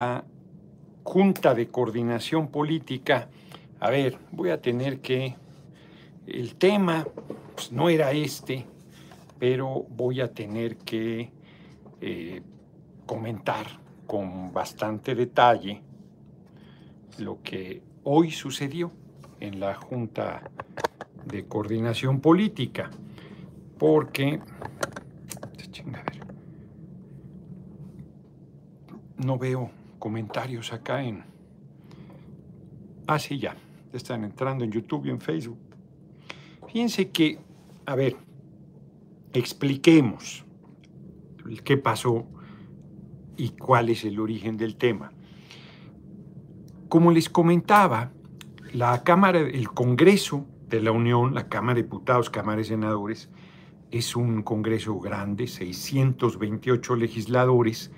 la Junta de Coordinación Política. A ver, voy a tener que... El tema pues, no era este, pero voy a tener que eh, comentar con bastante detalle lo que hoy sucedió en la Junta de Coordinación Política, porque no veo comentarios acá en... Ah, sí, ya. Están entrando en YouTube y en Facebook. Fíjense que, a ver, expliquemos qué pasó y cuál es el origen del tema. Como les comentaba, la Cámara, el Congreso de la Unión, la Cámara de Diputados, Cámara de Senadores, es un Congreso grande, 628 legisladores,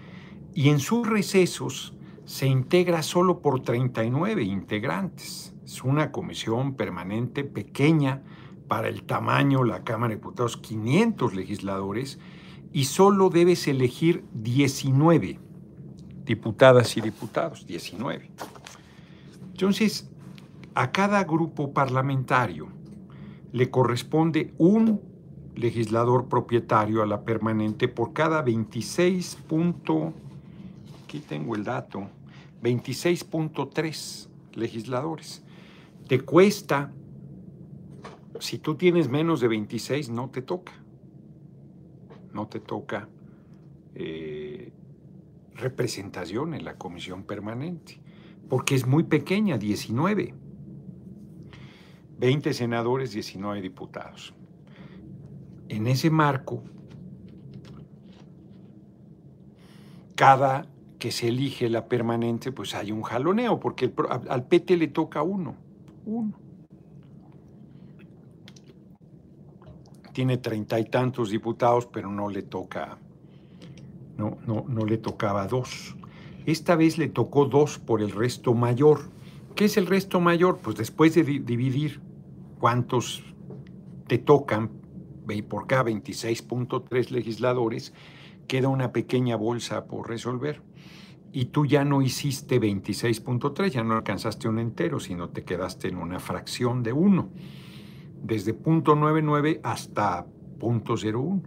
y en sus recesos se integra solo por 39 integrantes. Es una comisión permanente pequeña para el tamaño, la Cámara de Diputados, 500 legisladores, y solo debes elegir 19 diputadas y diputados, 19. Entonces, a cada grupo parlamentario le corresponde un legislador propietario a la permanente por cada 26 aquí tengo el dato, 26.3 legisladores. Te cuesta, si tú tienes menos de 26, no te toca. No te toca eh, representación en la comisión permanente, porque es muy pequeña, 19. 20 senadores, 19 diputados. En ese marco, cada que se elige la permanente, pues hay un jaloneo, porque al PT le toca uno, uno. Tiene treinta y tantos diputados, pero no le toca, no, no, no le tocaba dos. Esta vez le tocó dos por el resto mayor. ¿Qué es el resto mayor? Pues después de dividir cuántos te tocan, por cada 26.3 legisladores, queda una pequeña bolsa por resolver y tú ya no hiciste 26.3, ya no alcanzaste un entero, sino te quedaste en una fracción de 1, desde punto .99 hasta punto .01.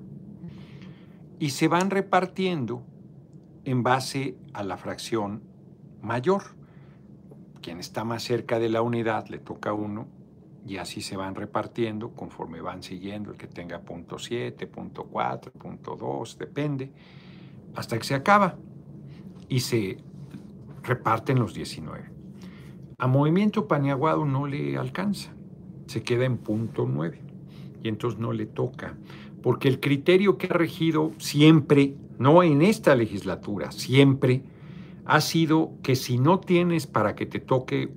Y se van repartiendo en base a la fracción mayor. Quien está más cerca de la unidad le toca 1 y así se van repartiendo conforme van siguiendo el que tenga punto .7, punto .4, punto .2, depende, hasta que se acaba y se reparten los 19. A Movimiento Paniaguado no le alcanza, se queda en punto 9 y entonces no le toca, porque el criterio que ha regido siempre, no en esta legislatura, siempre ha sido que si no tienes para que te toque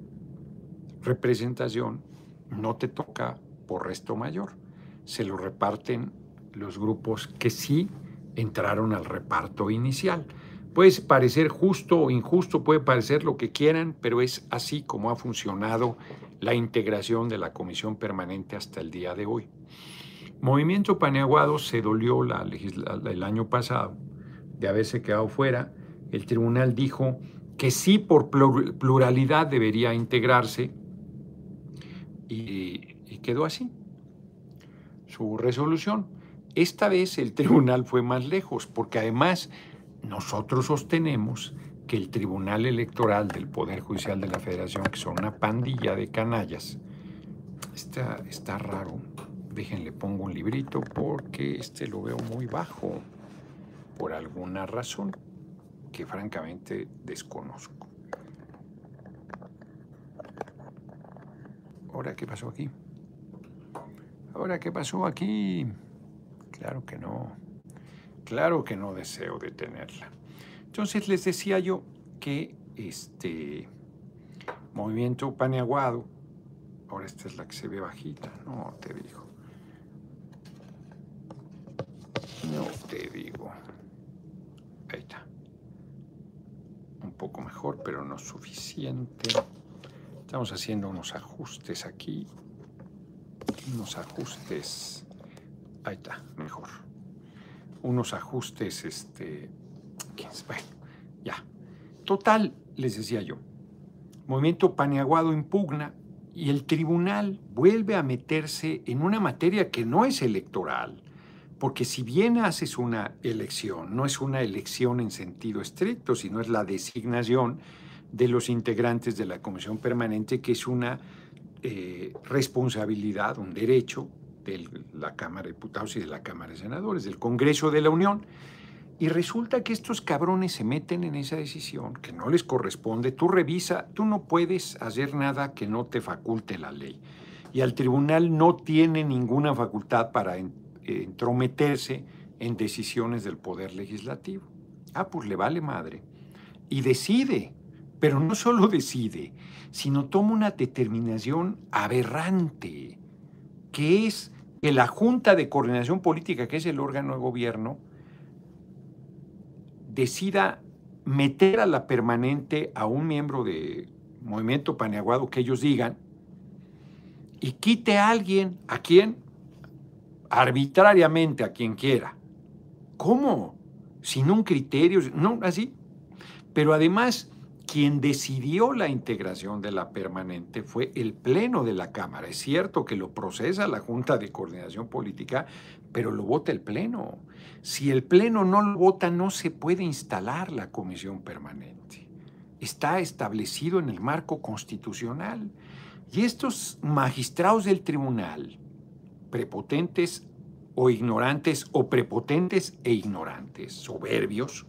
representación, no te toca por resto mayor. Se lo reparten los grupos que sí entraron al reparto inicial. Puede parecer justo o injusto, puede parecer lo que quieran, pero es así como ha funcionado la integración de la comisión permanente hasta el día de hoy. Movimiento Paneaguado se dolió el año pasado de haberse quedado fuera. El tribunal dijo que sí por pluralidad debería integrarse y, y quedó así su resolución. Esta vez el tribunal fue más lejos porque además nosotros sostenemos que el Tribunal Electoral del Poder Judicial de la Federación, que son una pandilla de canallas, está, está raro. Déjenle pongo un librito porque este lo veo muy bajo por alguna razón que francamente desconozco. ¿Ahora qué pasó aquí? ¿Ahora qué pasó aquí? Claro que no. Claro que no deseo detenerla. Entonces les decía yo que este movimiento paneaguado, ahora esta es la que se ve bajita, no te digo. No te digo. Ahí está. Un poco mejor, pero no suficiente. Estamos haciendo unos ajustes aquí. Unos ajustes. Ahí está, mejor unos ajustes, este, bueno, ya. Total, les decía yo, movimiento Paniaguado impugna y el tribunal vuelve a meterse en una materia que no es electoral, porque si bien haces una elección, no es una elección en sentido estricto, sino es la designación de los integrantes de la Comisión Permanente, que es una eh, responsabilidad, un derecho de la Cámara de Diputados y de la Cámara de Senadores, del Congreso de la Unión. Y resulta que estos cabrones se meten en esa decisión que no les corresponde. Tú revisa, tú no puedes hacer nada que no te faculte la ley. Y al tribunal no tiene ninguna facultad para entrometerse en decisiones del Poder Legislativo. Ah, pues le vale madre. Y decide, pero no solo decide, sino toma una determinación aberrante, que es que la Junta de Coordinación Política, que es el órgano de gobierno, decida meter a la permanente a un miembro de Movimiento Paneaguado que ellos digan y quite a alguien, ¿a quién? Arbitrariamente, a quien quiera. ¿Cómo? Sin un criterio, no, así. Pero además, quien decidió la integración de la permanente fue el Pleno de la Cámara. Es cierto que lo procesa la Junta de Coordinación Política, pero lo vota el Pleno. Si el Pleno no lo vota, no se puede instalar la Comisión Permanente. Está establecido en el marco constitucional. Y estos magistrados del tribunal, prepotentes o ignorantes, o prepotentes e ignorantes, soberbios,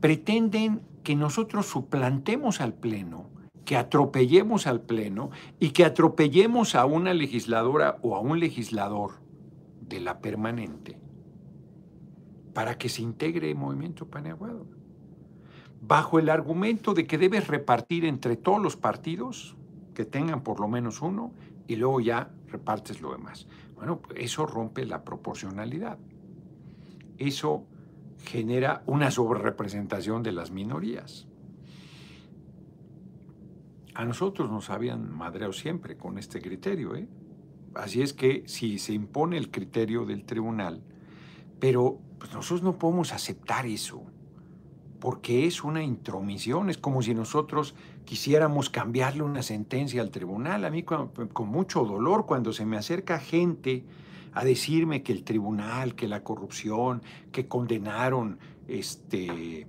pretenden que nosotros suplantemos al Pleno, que atropellemos al Pleno y que atropellemos a una legisladora o a un legislador de la permanente para que se integre el movimiento paneaguado. Bajo el argumento de que debes repartir entre todos los partidos, que tengan por lo menos uno, y luego ya repartes lo demás. Bueno, eso rompe la proporcionalidad. Eso genera una sobrerepresentación de las minorías. A nosotros nos habían madreado siempre con este criterio. ¿eh? Así es que si se impone el criterio del tribunal, pero pues, nosotros no podemos aceptar eso, porque es una intromisión, es como si nosotros quisiéramos cambiarle una sentencia al tribunal. A mí con, con mucho dolor cuando se me acerca gente a decirme que el tribunal, que la corrupción, que condenaron este,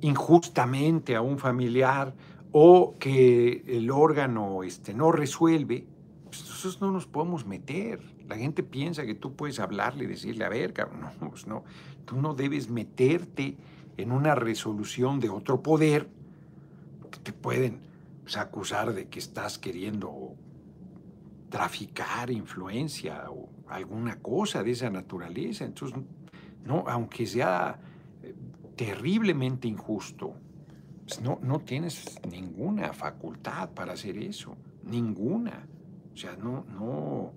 injustamente a un familiar o que el órgano este, no resuelve, pues nosotros no nos podemos meter. La gente piensa que tú puedes hablarle y decirle, a ver, cabrón, no, pues no, tú no debes meterte en una resolución de otro poder, que te pueden pues, acusar de que estás queriendo traficar influencia o alguna cosa de esa naturaleza. Entonces, no, aunque sea eh, terriblemente injusto, pues no, no tienes ninguna facultad para hacer eso, ninguna. O sea, no, no,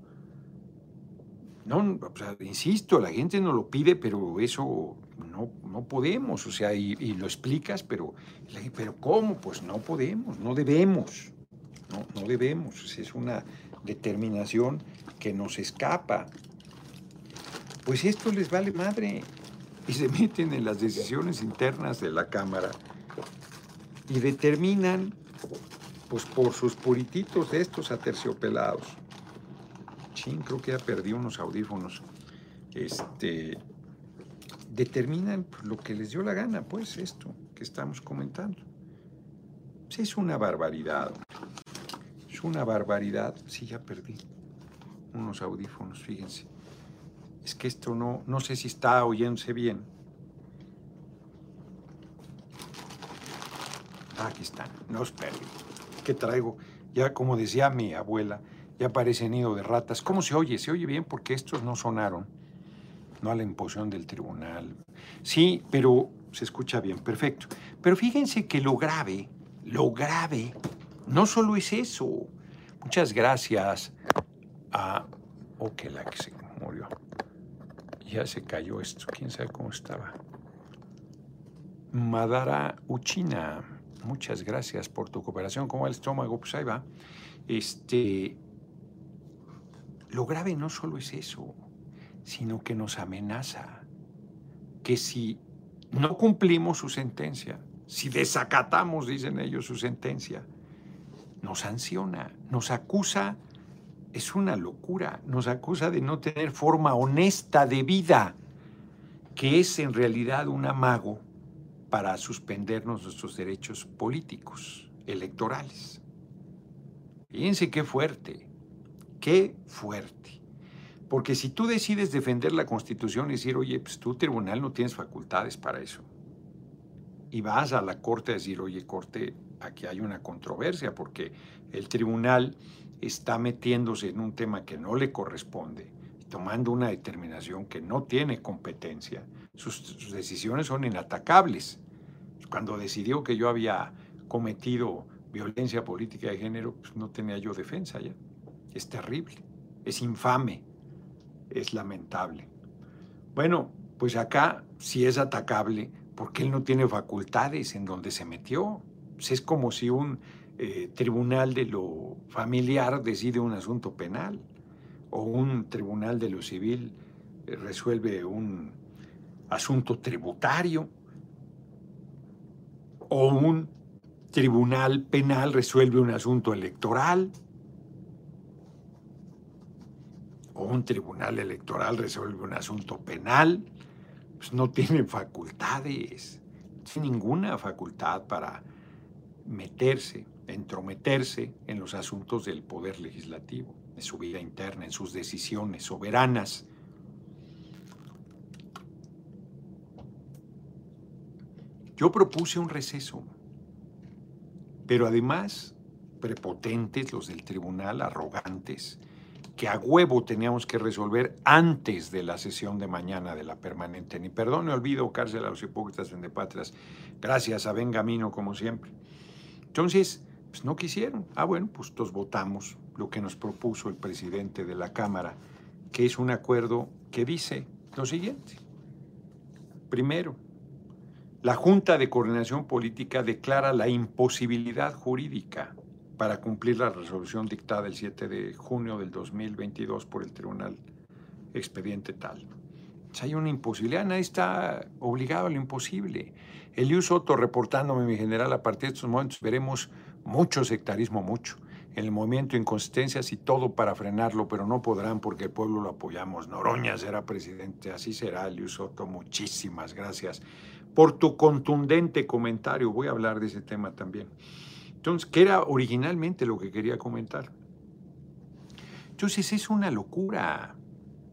no, insisto, la gente no lo pide, pero eso no, no podemos, o sea, y, lo explicas, pero, pero ¿cómo? Pues no podemos, no debemos, no, no debemos, es una determinación que nos escapa. Pues esto les vale madre y se meten en las decisiones internas de la Cámara y determinan, pues por sus purititos de estos aterciopelados. Chin, creo que ya perdí unos audífonos. Este, determinan lo que les dio la gana, pues esto que estamos comentando. Pues es una barbaridad una barbaridad. Sí, ya perdí unos audífonos, fíjense. Es que esto no, no sé si está oyéndose bien. Ah, aquí están, no os perdí. ¿Qué traigo? Ya como decía mi abuela, ya parece nido de ratas. ¿Cómo se oye? Se oye bien porque estos no sonaron. No a la imposición del tribunal. Sí, pero se escucha bien, perfecto. Pero fíjense que lo grave, lo grave no solo es eso. Muchas gracias a... Oh, que la que se murió. Ya se cayó esto. ¿Quién sabe cómo estaba? Madara Uchina. Muchas gracias por tu cooperación. ¿Cómo va el estómago? Pues ahí va. Este... Lo grave no solo es eso, sino que nos amenaza que si no cumplimos su sentencia, si desacatamos, dicen ellos, su sentencia, nos sanciona, nos acusa, es una locura, nos acusa de no tener forma honesta de vida, que es en realidad un amago para suspendernos nuestros derechos políticos, electorales. Fíjense qué fuerte, qué fuerte. Porque si tú decides defender la Constitución y decir, oye, pues tú tribunal no tienes facultades para eso, y vas a la Corte a decir, oye, Corte, aquí hay una controversia, porque el tribunal está metiéndose en un tema que no le corresponde, tomando una determinación que no tiene competencia, sus, decisiones son inatacables. Cuando decidió que yo había cometido violencia política de género, pues no tenía yo defensa ya. Es terrible, es infame, es lamentable. Bueno, pues acá si es atacable porque él no tiene facultades en donde se metió. Pues es como si un eh, tribunal de lo familiar decide un asunto penal o un tribunal de lo civil eh, resuelve un asunto tributario o un tribunal penal resuelve un asunto electoral o un tribunal electoral resuelve un asunto penal, pues no tiene facultades, no tiene ninguna facultad para meterse, entrometerse en los asuntos del poder legislativo, en su vida interna, en sus decisiones soberanas. Yo propuse un receso, pero además prepotentes los del tribunal, arrogantes, que a huevo teníamos que resolver antes de la sesión de mañana de la permanente. Ni perdón ni olvido, cárcel a los hipócritas patrias. Gracias a Benjamino, como siempre. Entonces, pues no quisieron. Ah, bueno, pues todos votamos lo que nos propuso el presidente de la Cámara, que es un acuerdo que dice lo siguiente. Primero, la Junta de Coordinación Política declara la imposibilidad jurídica para cumplir la resolución dictada el 7 de junio del 2022 por el Tribunal Expediente Tal. Si hay una imposibilidad, nadie está obligado a lo imposible. Eliu Soto reportándome, mi general, a partir de estos momentos veremos mucho sectarismo, mucho. En el movimiento inconsistencias y todo para frenarlo, pero no podrán porque el pueblo lo apoyamos. Noroña será presidente, así será, Eliu Soto. Muchísimas gracias por tu contundente comentario. Voy a hablar de ese tema también. Entonces, ¿qué era originalmente lo que quería comentar? Entonces, es una locura.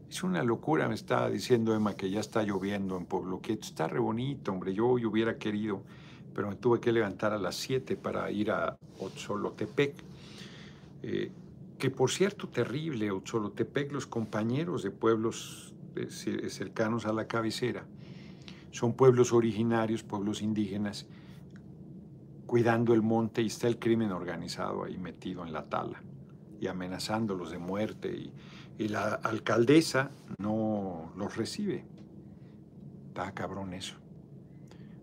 Es una locura, me estaba diciendo Emma que ya está lloviendo en Pueblo Quieto. Está re bonito, hombre. Yo hoy hubiera querido, pero me tuve que levantar a las 7 para ir a Otzolotepec. Eh, que por cierto, terrible, Otzolotepec, los compañeros de pueblos eh, cercanos a la cabecera, son pueblos originarios, pueblos indígenas, cuidando el monte y está el crimen organizado ahí metido en la tala y amenazándolos de muerte y, la alcaldesa no los recibe. Está cabrón eso.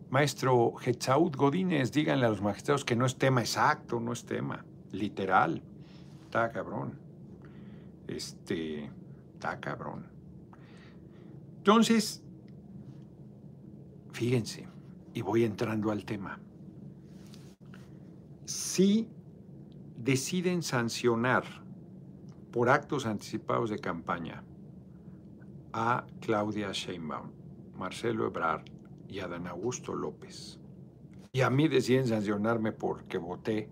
Maestro Hetzaud Godínez, díganle a los magistrados que no es tema exacto, no es tema, literal. Está cabrón. Este, está cabrón. Entonces, fíjense, y voy entrando al tema si deciden sancionar por actos anticipados de campaña a Claudia Sheinbaum, Marcelo Ebrard y a Dan Augusto López, y a mí deciden sancionarme porque voté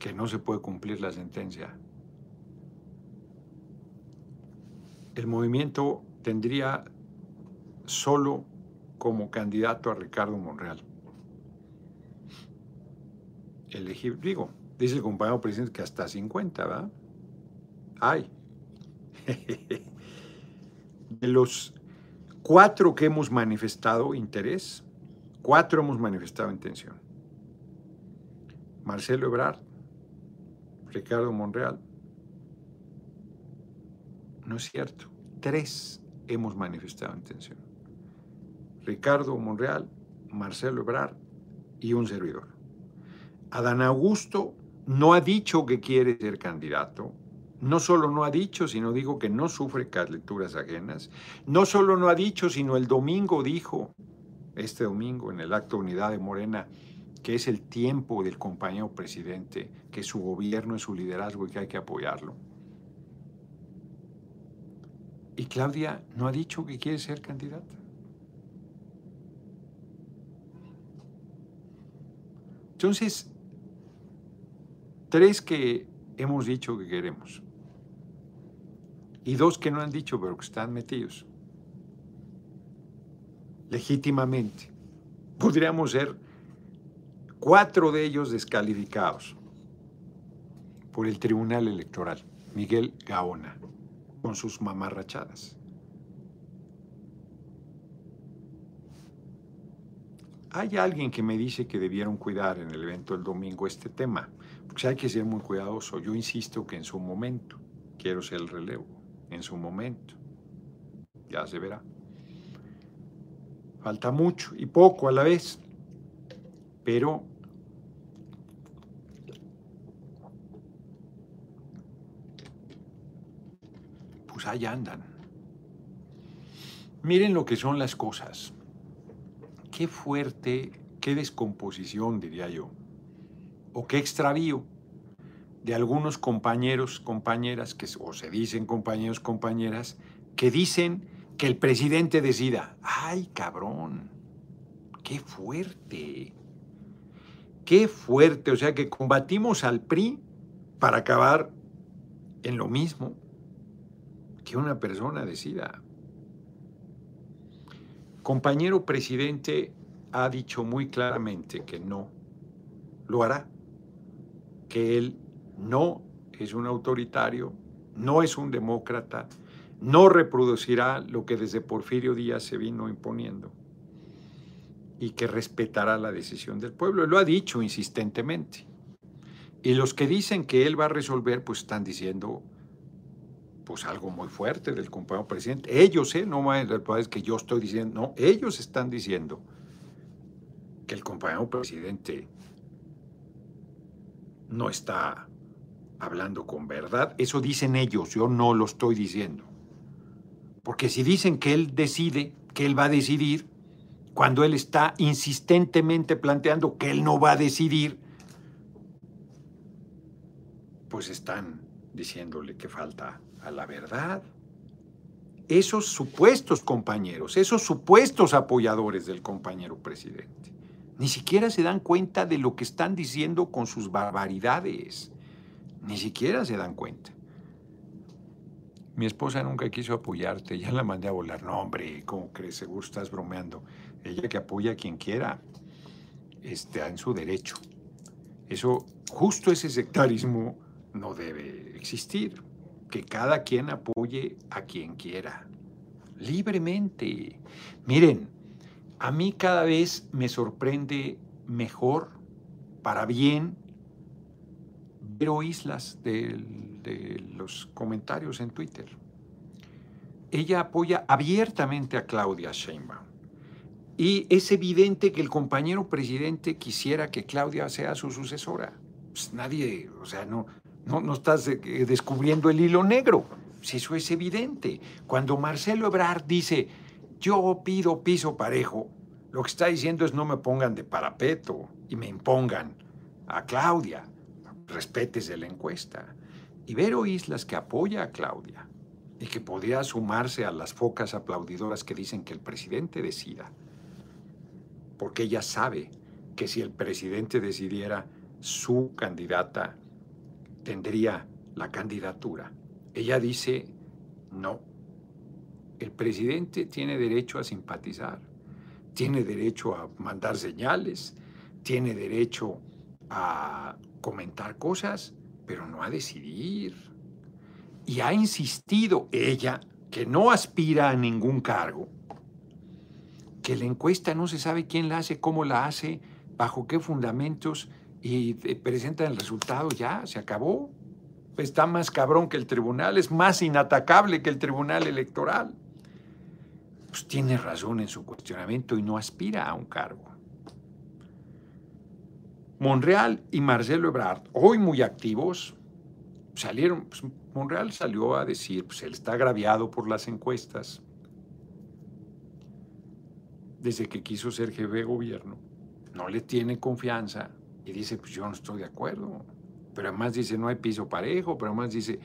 que no se puede cumplir la sentencia, el movimiento tendría solo como candidato a Ricardo Monreal. Elegir, digo, dice el compañero presidente que hasta 50, ¿verdad? Hay. De los cuatro que hemos manifestado interés, cuatro hemos manifestado intención. Marcelo Ebrard, Ricardo Monreal. No es cierto. Tres hemos manifestado intención. Ricardo Monreal, Marcelo Ebrard y un servidor. Adán Augusto no ha dicho que quiere ser candidato. No solo no ha dicho, sino dijo que no sufre lecturas ajenas. No solo no ha dicho, sino el domingo dijo, este domingo en el acto de unidad de Morena, que es el tiempo del compañero presidente, que su gobierno es su liderazgo y que hay que apoyarlo. Y Claudia no ha dicho que quiere ser candidata. Entonces, tres que hemos dicho que queremos y dos que no han dicho pero que están metidos legítimamente. Podríamos ser cuatro de ellos descalificados por el Tribunal Electoral, Miguel Gaona, con sus mamarrachadas. Hay alguien que me dice que debieron cuidar en el evento del domingo este tema, porque hay que ser muy cuidadoso. Yo insisto que en su momento, quiero ser el relevo, en su momento, ya se verá. Falta mucho y poco a la vez, pero pues ahí andan. Miren lo que son las cosas. Qué fuerte, qué descomposición, diría yo, o qué extravío de algunos compañeros, compañeras, que, o se dicen compañeros, compañeras, que dicen que el presidente decida. ¡Ay, cabrón! ¡Qué fuerte! ¡Qué fuerte! O sea que combatimos al PRI para acabar en lo mismo que una persona decida. Compañero presidente ha dicho muy claramente que no lo hará, que él no es un autoritario, no es un demócrata, no reproducirá lo que desde Porfirio Díaz se vino imponiendo y que respetará la decisión del pueblo. Lo ha dicho insistentemente. Y los que dicen que él va a resolver, pues están diciendo pues algo muy fuerte del compañero presidente. Ellos, ¿eh? no es que yo estoy diciendo, no, ellos están diciendo que el compañero presidente no está hablando con verdad. Eso dicen ellos, yo no lo estoy diciendo. Porque si dicen que él decide, que él va a decidir, cuando él está insistentemente planteando que él no va a decidir, pues están diciéndole que falta a la verdad. Esos supuestos compañeros, esos supuestos apoyadores del compañero presidente, ni siquiera se dan cuenta de lo que están diciendo con sus barbaridades. Ni siquiera se dan cuenta mi esposa nunca quiso apoyarte, ya la mandé a volar. No, hombre, ¿cómo crees? Seguro estás bromeando. Ella que apoya a quien quiera, está en su derecho. Eso, justo ese sectarismo no debe existir. Que cada quien apoye a quien quiera, libremente. Miren, a mí cada vez me sorprende mejor, para bien, Vero Islas de los comentarios en Twitter. Ella apoya abiertamente a Claudia Sheinbaum. Y es evidente que el compañero presidente quisiera que Claudia sea su sucesora. Pues nadie, o sea, no, no, no estás eh, descubriendo el hilo negro. Si eso es evidente. Cuando Marcelo Ebrard dice, yo pido piso parejo, lo que está diciendo es no me pongan de parapeto y me impongan a Claudia. Respetes de la encuesta. Ibero Islas, que apoya a Claudia y que podría sumarse a las focas aplaudidoras que dicen que el presidente decida, porque ella sabe que si el presidente decidiera, su candidata tendría la candidatura. Ella dice, no, el presidente tiene derecho a simpatizar, tiene derecho a mandar señales, tiene derecho a comentar cosas, pero no a decidir. Y ha insistido ella, que no aspira a ningún cargo, que la encuesta no se sabe quién la hace, cómo la hace, bajo qué fundamentos, y presenta el resultado, ya, se acabó. Está más cabrón que el tribunal, es más inatacable que el tribunal electoral. Pues tiene razón en su cuestionamiento y no aspira a un cargo. Monreal y Marcelo Ebrard, hoy muy activos, salieron, pues, Monreal salió a decir, pues él está agraviado por las encuestas desde que quiso ser jefe de gobierno no le tiene confianza y dice, pues yo no estoy de acuerdo. Pero además dice, no hay piso parejo, pero además dice,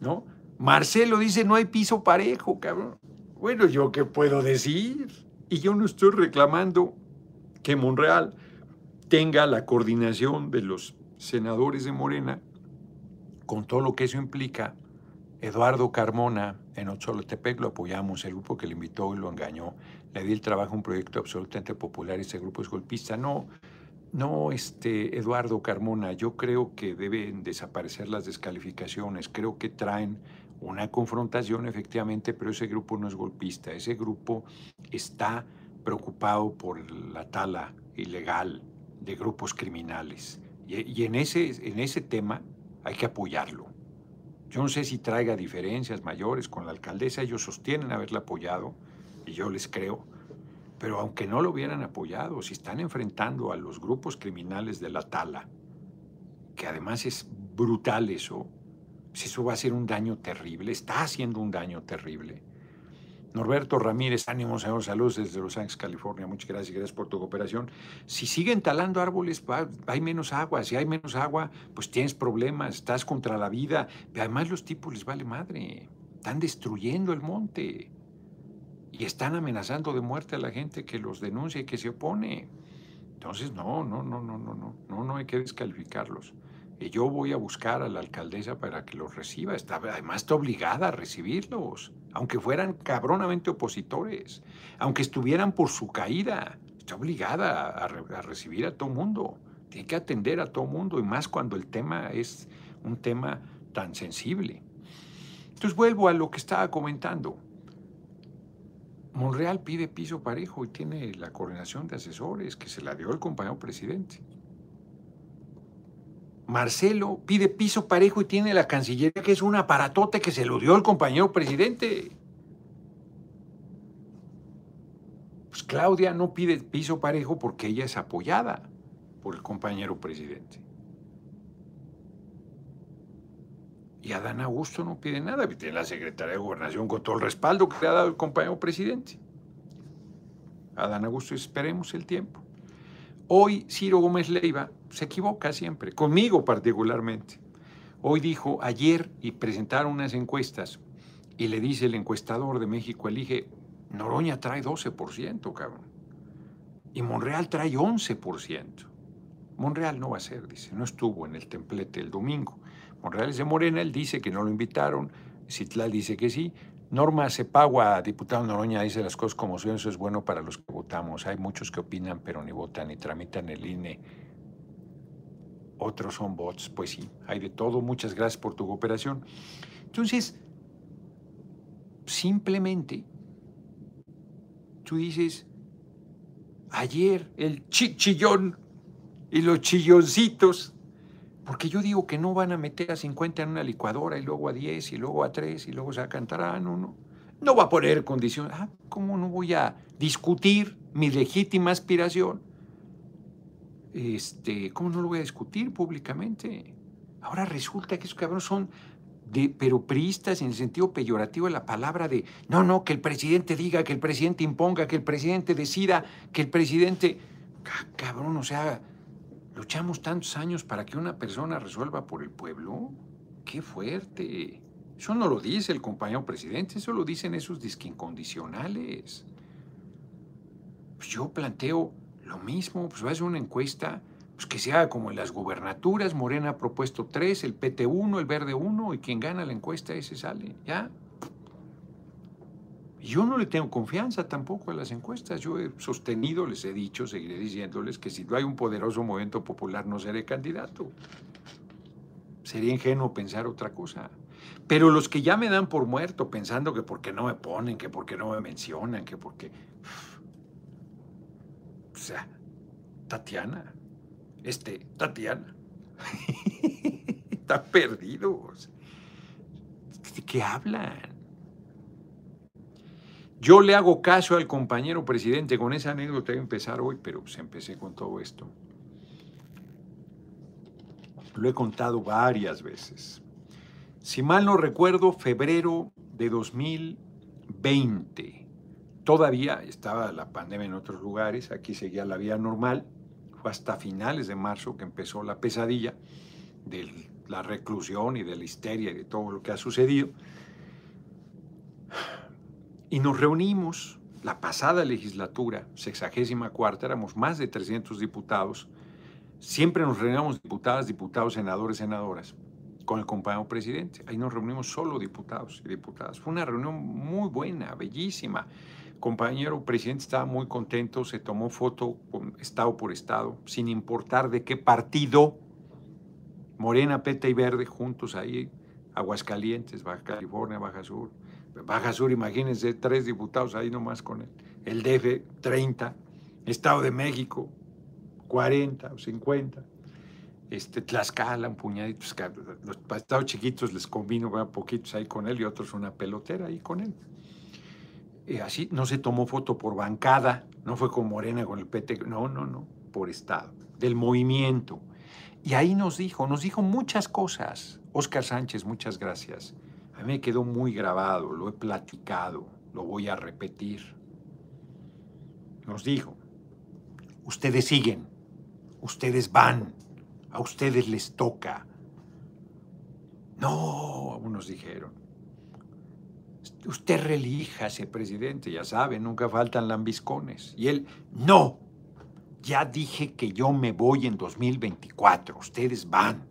¿no? Marcelo dice, no hay piso parejo, cabrón. Bueno, ¿yo qué puedo decir? Y yo no estoy reclamando que Monreal tenga la coordinación de los senadores de Morena con todo lo que eso implica. Eduardo Carmona en Ocholotepec lo apoyamos, el grupo que le invitó y lo engañó. Le di el trabajo un proyecto absolutamente popular, ese grupo es golpista. No, no, este, Eduardo Carmona, yo creo que deben desaparecer las descalificaciones. Creo que traen una confrontación, efectivamente, pero ese grupo no es golpista. Ese grupo está preocupado por la tala ilegal de grupos criminales. Y, en, ese, en ese tema hay que apoyarlo. Yo no sé si traiga diferencias mayores con la alcaldesa, ellos sostienen haberla apoyado, y yo les creo, pero aunque no lo hubieran apoyado, si están enfrentando a los grupos criminales de la tala, que además es brutal eso, si eso va a ser un daño terrible, está haciendo un daño terrible. Norberto Ramírez, ánimo, señor, saludos desde Los Ángeles, California. Muchas gracias, gracias por tu cooperación. Si siguen talando árboles, hay menos agua. Si hay menos agua, pues tienes problemas, estás contra la vida. Además, los tipos les vale madre. Están destruyendo el monte y están amenazando de muerte a la gente que los denuncia y que se opone. Entonces, no, no, no, no, no, no, no, no hay que descalificarlos. Y yo voy a buscar a la alcaldesa para que los reciba. Además, está obligada a recibirlos, aunque fueran cabronamente opositores, aunque estuvieran por su caída. Está obligada a, a recibir a todo mundo. Tiene que atender a todo mundo, y más cuando el tema es un tema tan sensible. Entonces vuelvo a lo que estaba comentando. Monreal pide piso parejo y tiene la coordinación de asesores que se la dio el compañero presidente. Marcelo pide piso parejo y tiene la Cancillería, que es un aparatote que se lo dio el compañero presidente. Pues Claudia no pide piso parejo porque ella es apoyada por el compañero presidente. Y Adán Augusto no pide nada, tiene la Secretaría de Gobernación con todo el respaldo que le ha dado el compañero presidente. Adán Augusto, esperemos el tiempo. Hoy Ciro Gómez Leiva se equivoca siempre, conmigo particularmente. Hoy dijo ayer y presentaron unas encuestas y le dice el encuestador de México Elige, Noroña trae 12%, cabrón. Y Monreal trae 11%. Monreal no va a ser, dice, no estuvo en el templete el domingo. Monreal es de Morena, él dice que no lo invitaron, Citlal dice que sí. Norma Cepagua, diputado Noroña, dice las cosas como son, eso es bueno para los que votamos. Hay muchos que opinan pero ni votan ni tramitan el INE. Otros son bots, pues sí, hay de todo. Muchas gracias por tu cooperación. Entonces, simplemente, tú dices, ayer el chichillón y los chilloncitos porque yo digo que no van a meter a 50 en una licuadora y luego a 10 y luego a 3 y luego se cantarán no, no. No va a poner condiciones. Ah, ¿cómo no voy a discutir mi legítima aspiración? Este, ¿Cómo no lo voy a discutir públicamente? Ahora resulta que esos cabrones son de, pero priistas en el sentido peyorativo de la palabra de, no, no, que el presidente diga, que el presidente imponga, que el presidente decida, que el presidente... Ah, cabrón, o sea, Luchamos tantos años para que una persona resuelva por el pueblo. ¡Qué fuerte! Eso no lo dice el compañero presidente, eso lo dicen esos disquincondicionales. Pues yo planteo lo mismo, pues va a ser una encuesta pues que se haga como en las gubernaturas, Morena ha propuesto tres, el PT 1, el Verde 1, y quien gana la encuesta ese sale, ¿ya? Yo no le tengo confianza tampoco a las encuestas. Yo he sostenido, les he dicho, seguiré diciéndoles que si no hay un poderoso movimiento popular no seré candidato. Sería ingenuo pensar otra cosa. Pero los que ya me dan por muerto pensando que porque no me ponen, que porque no me mencionan, que porque... O sea, Tatiana, este, Tatiana, están perdidos. ¿De qué hablan? Yo le hago caso al compañero presidente, con esa anécdota voy a empezar hoy, pero pues empecé con todo esto. Lo he contado varias veces. Si mal no recuerdo, febrero de 2020. Todavía estaba la pandemia en otros lugares, aquí seguía la vida normal, Fue hasta finales de marzo que empezó la pesadilla de la reclusión y de la histeria y de todo lo que ha sucedido. Y nos reunimos la pasada legislatura, sexagésima cuarta, éramos más de 300 diputados. Siempre nos reuníamos diputadas, diputados, senadores, senadoras, con el compañero presidente. Ahí nos reunimos solo diputados y diputadas. Fue una reunión muy buena, bellísima. Compañero presidente estaba muy contento, se tomó foto estado por estado, sin importar de qué partido. Morena, Peta y Verde juntos ahí, Aguascalientes, Baja California, Baja Sur Baja Sur, imagínense, tres diputados ahí nomás con él. El DF, 30. Estado de México, 40 o 50. Este, Tlaxcala, un puñadito. Los estados chiquitos les combino poquitos ahí con él y otros una pelotera ahí con él. Y así no se tomó foto por bancada, no fue con Morena, con el PT, no, no, no, por estado, del movimiento. Y ahí nos dijo, nos dijo muchas cosas. Oscar Sánchez, muchas gracias. A mí me quedó muy grabado, lo he platicado, lo voy a repetir. Nos dijo, ustedes siguen, ustedes van, a ustedes les toca. No, algunos dijeron. Usted relíjase, presidente, ya sabe, nunca faltan lambiscones. Y él, no, ya dije que yo me voy en 2024, ustedes van.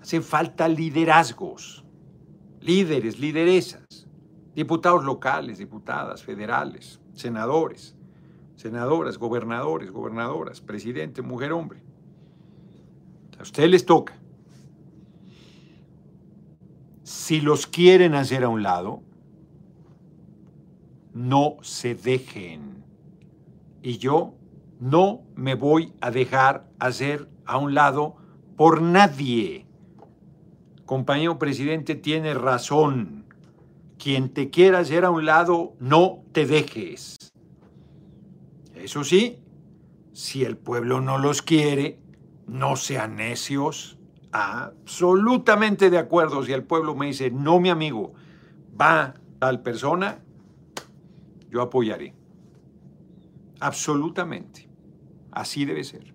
Hacen falta liderazgos líderes, lideresas, diputados locales, diputadas federales, senadores, senadoras, gobernadores, gobernadoras, presidente, mujer, hombre. A ustedes les toca. Si los quieren hacer a un lado, no se dejen. Y yo no me voy a dejar hacer a un lado por nadie compañero presidente tiene razón. Quien te quiera hacer a un lado, no te dejes. Eso sí, si el pueblo no los quiere, no sean necios. Absolutamente de acuerdo. Si el pueblo me dice, no, mi amigo, va tal persona, yo apoyaré. Absolutamente. Así debe ser.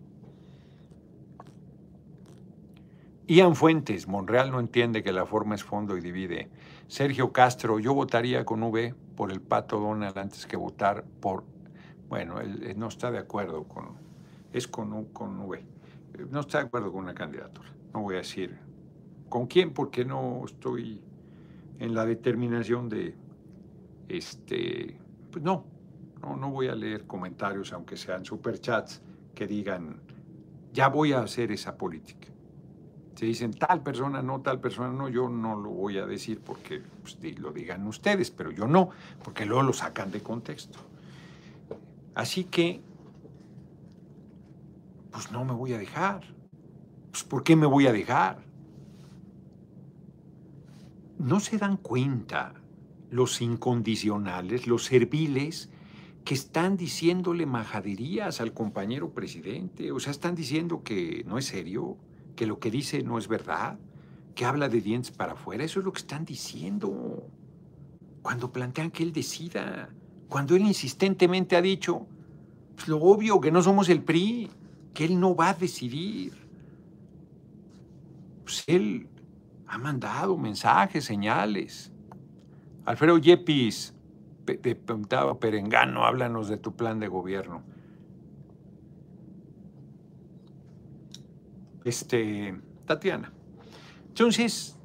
Ian Fuentes, Monreal no entiende que la forma es fondo y divide. Sergio Castro, yo votaría con V por el Pato Donald antes que votar por... Bueno, él, no está de acuerdo con... Es con, con V. No está de acuerdo con una candidatura. No voy a decir con quién porque no estoy en la determinación de... Este, pues no, no, no voy a leer comentarios, aunque sean superchats, que digan, ya voy a hacer esa política. Si dicen tal persona no, tal persona no, yo no lo voy a decir porque pues, lo digan ustedes, pero yo no, porque luego lo sacan de contexto. Así que, pues no me voy a dejar. Pues ¿por qué me voy a dejar? No se dan cuenta los incondicionales, los serviles, que están diciéndole majaderías al compañero presidente, o sea, están diciendo que no es serio, que lo que dice no es verdad, que habla de dientes para afuera. Eso es lo que están diciendo. Cuando plantean que él decida, cuando él insistentemente ha dicho, pues lo obvio, que no somos el PRI, que él no va a decidir. Pues él ha mandado mensajes, señales. Alfredo Yepis, preguntaba Perengano, háblanos de tu plan de gobierno. este, Tatiana. Entonces,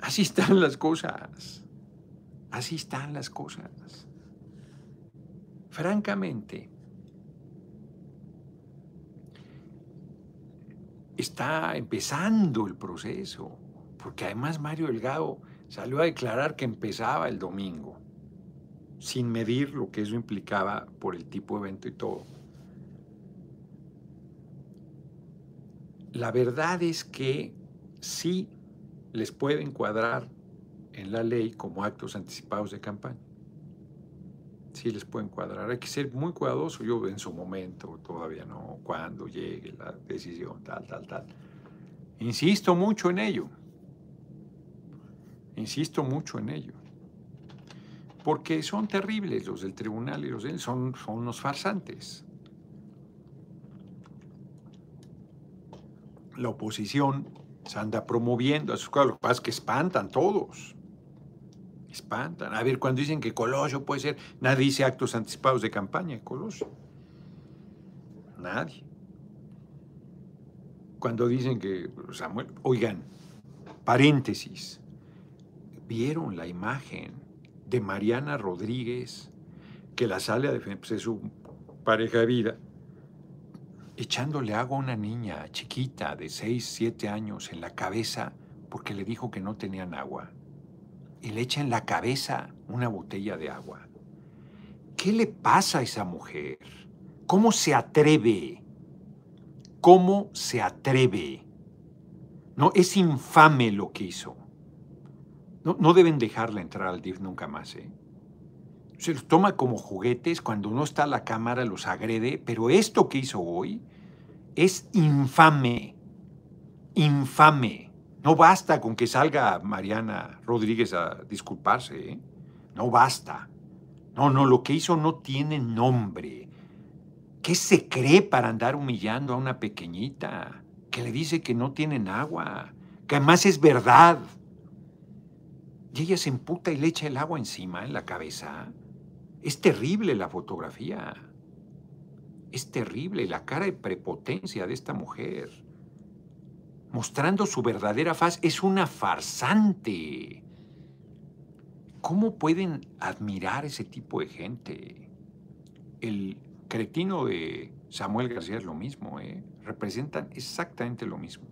así están las cosas. Así están las cosas. Francamente, está empezando el proceso, porque además Mario Delgado salió a declarar que empezaba el domingo, sin medir lo que eso implicaba por el tipo de evento y todo. La verdad es que sí les puede encuadrar en la ley como actos anticipados de campaña. Sí les puede encuadrar. Hay que ser muy cuidadoso. Yo en su momento, todavía no, cuando llegue la decisión, tal, tal, tal. Insisto mucho en ello. Insisto mucho en ello. Porque son terribles los del tribunal y los de él, son, son unos farsantes. la oposición se anda promoviendo a sus cosas, lo que pasa es que espantan todos. Espantan. A ver, cuando dicen que Colosio puede ser, nadie dice actos anticipados de campaña de Colosio. Nadie. Cuando dicen que Samuel, oigan, paréntesis, ¿vieron la imagen de Mariana Rodríguez que la sale a defender, pues es su pareja de vida, echándole agua a una niña chiquita de 6, 7 años en la cabeza porque le dijo que no tenían agua. Y le echa en la cabeza una botella de agua. ¿Qué le pasa a esa mujer? ¿Cómo se atreve? ¿Cómo se atreve? No, es infame lo que hizo. No, no deben dejarla entrar al DIF nunca más, ¿eh? se los toma como juguetes, cuando no está la cámara los agrede, pero esto que hizo hoy es infame, infame. No basta con que salga Mariana Rodríguez a disculparse, ¿eh? no basta. No, no, lo que hizo no tiene nombre. ¿Qué se cree para andar humillando a una pequeñita que le dice que no tienen agua? Que además es verdad. Y ella se emputa y le echa el agua encima, en la cabeza. Es terrible la fotografía. Es terrible la cara de prepotencia de esta mujer. Mostrando su verdadera faz, es una farsante. ¿Cómo pueden admirar ese tipo de gente? El cretino de Samuel García es lo mismo, ¿eh? representan exactamente lo mismo.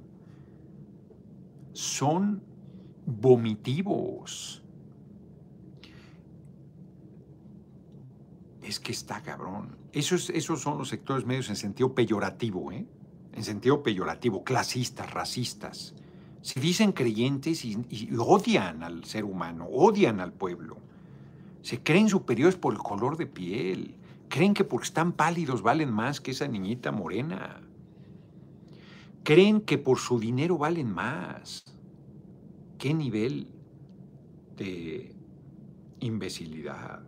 Son vomitivos es que está cabrón. Esos, esos son los sectores medios en sentido peyorativo, ¿eh? En sentido peyorativo, clasistas, racistas. Se dicen creyentes y, odian al ser humano, odian al pueblo. Se creen superiores por el color de piel. Creen que porque están pálidos valen más que esa niñita morena. Creen que por su dinero valen más. ¿Qué nivel de imbecilidad?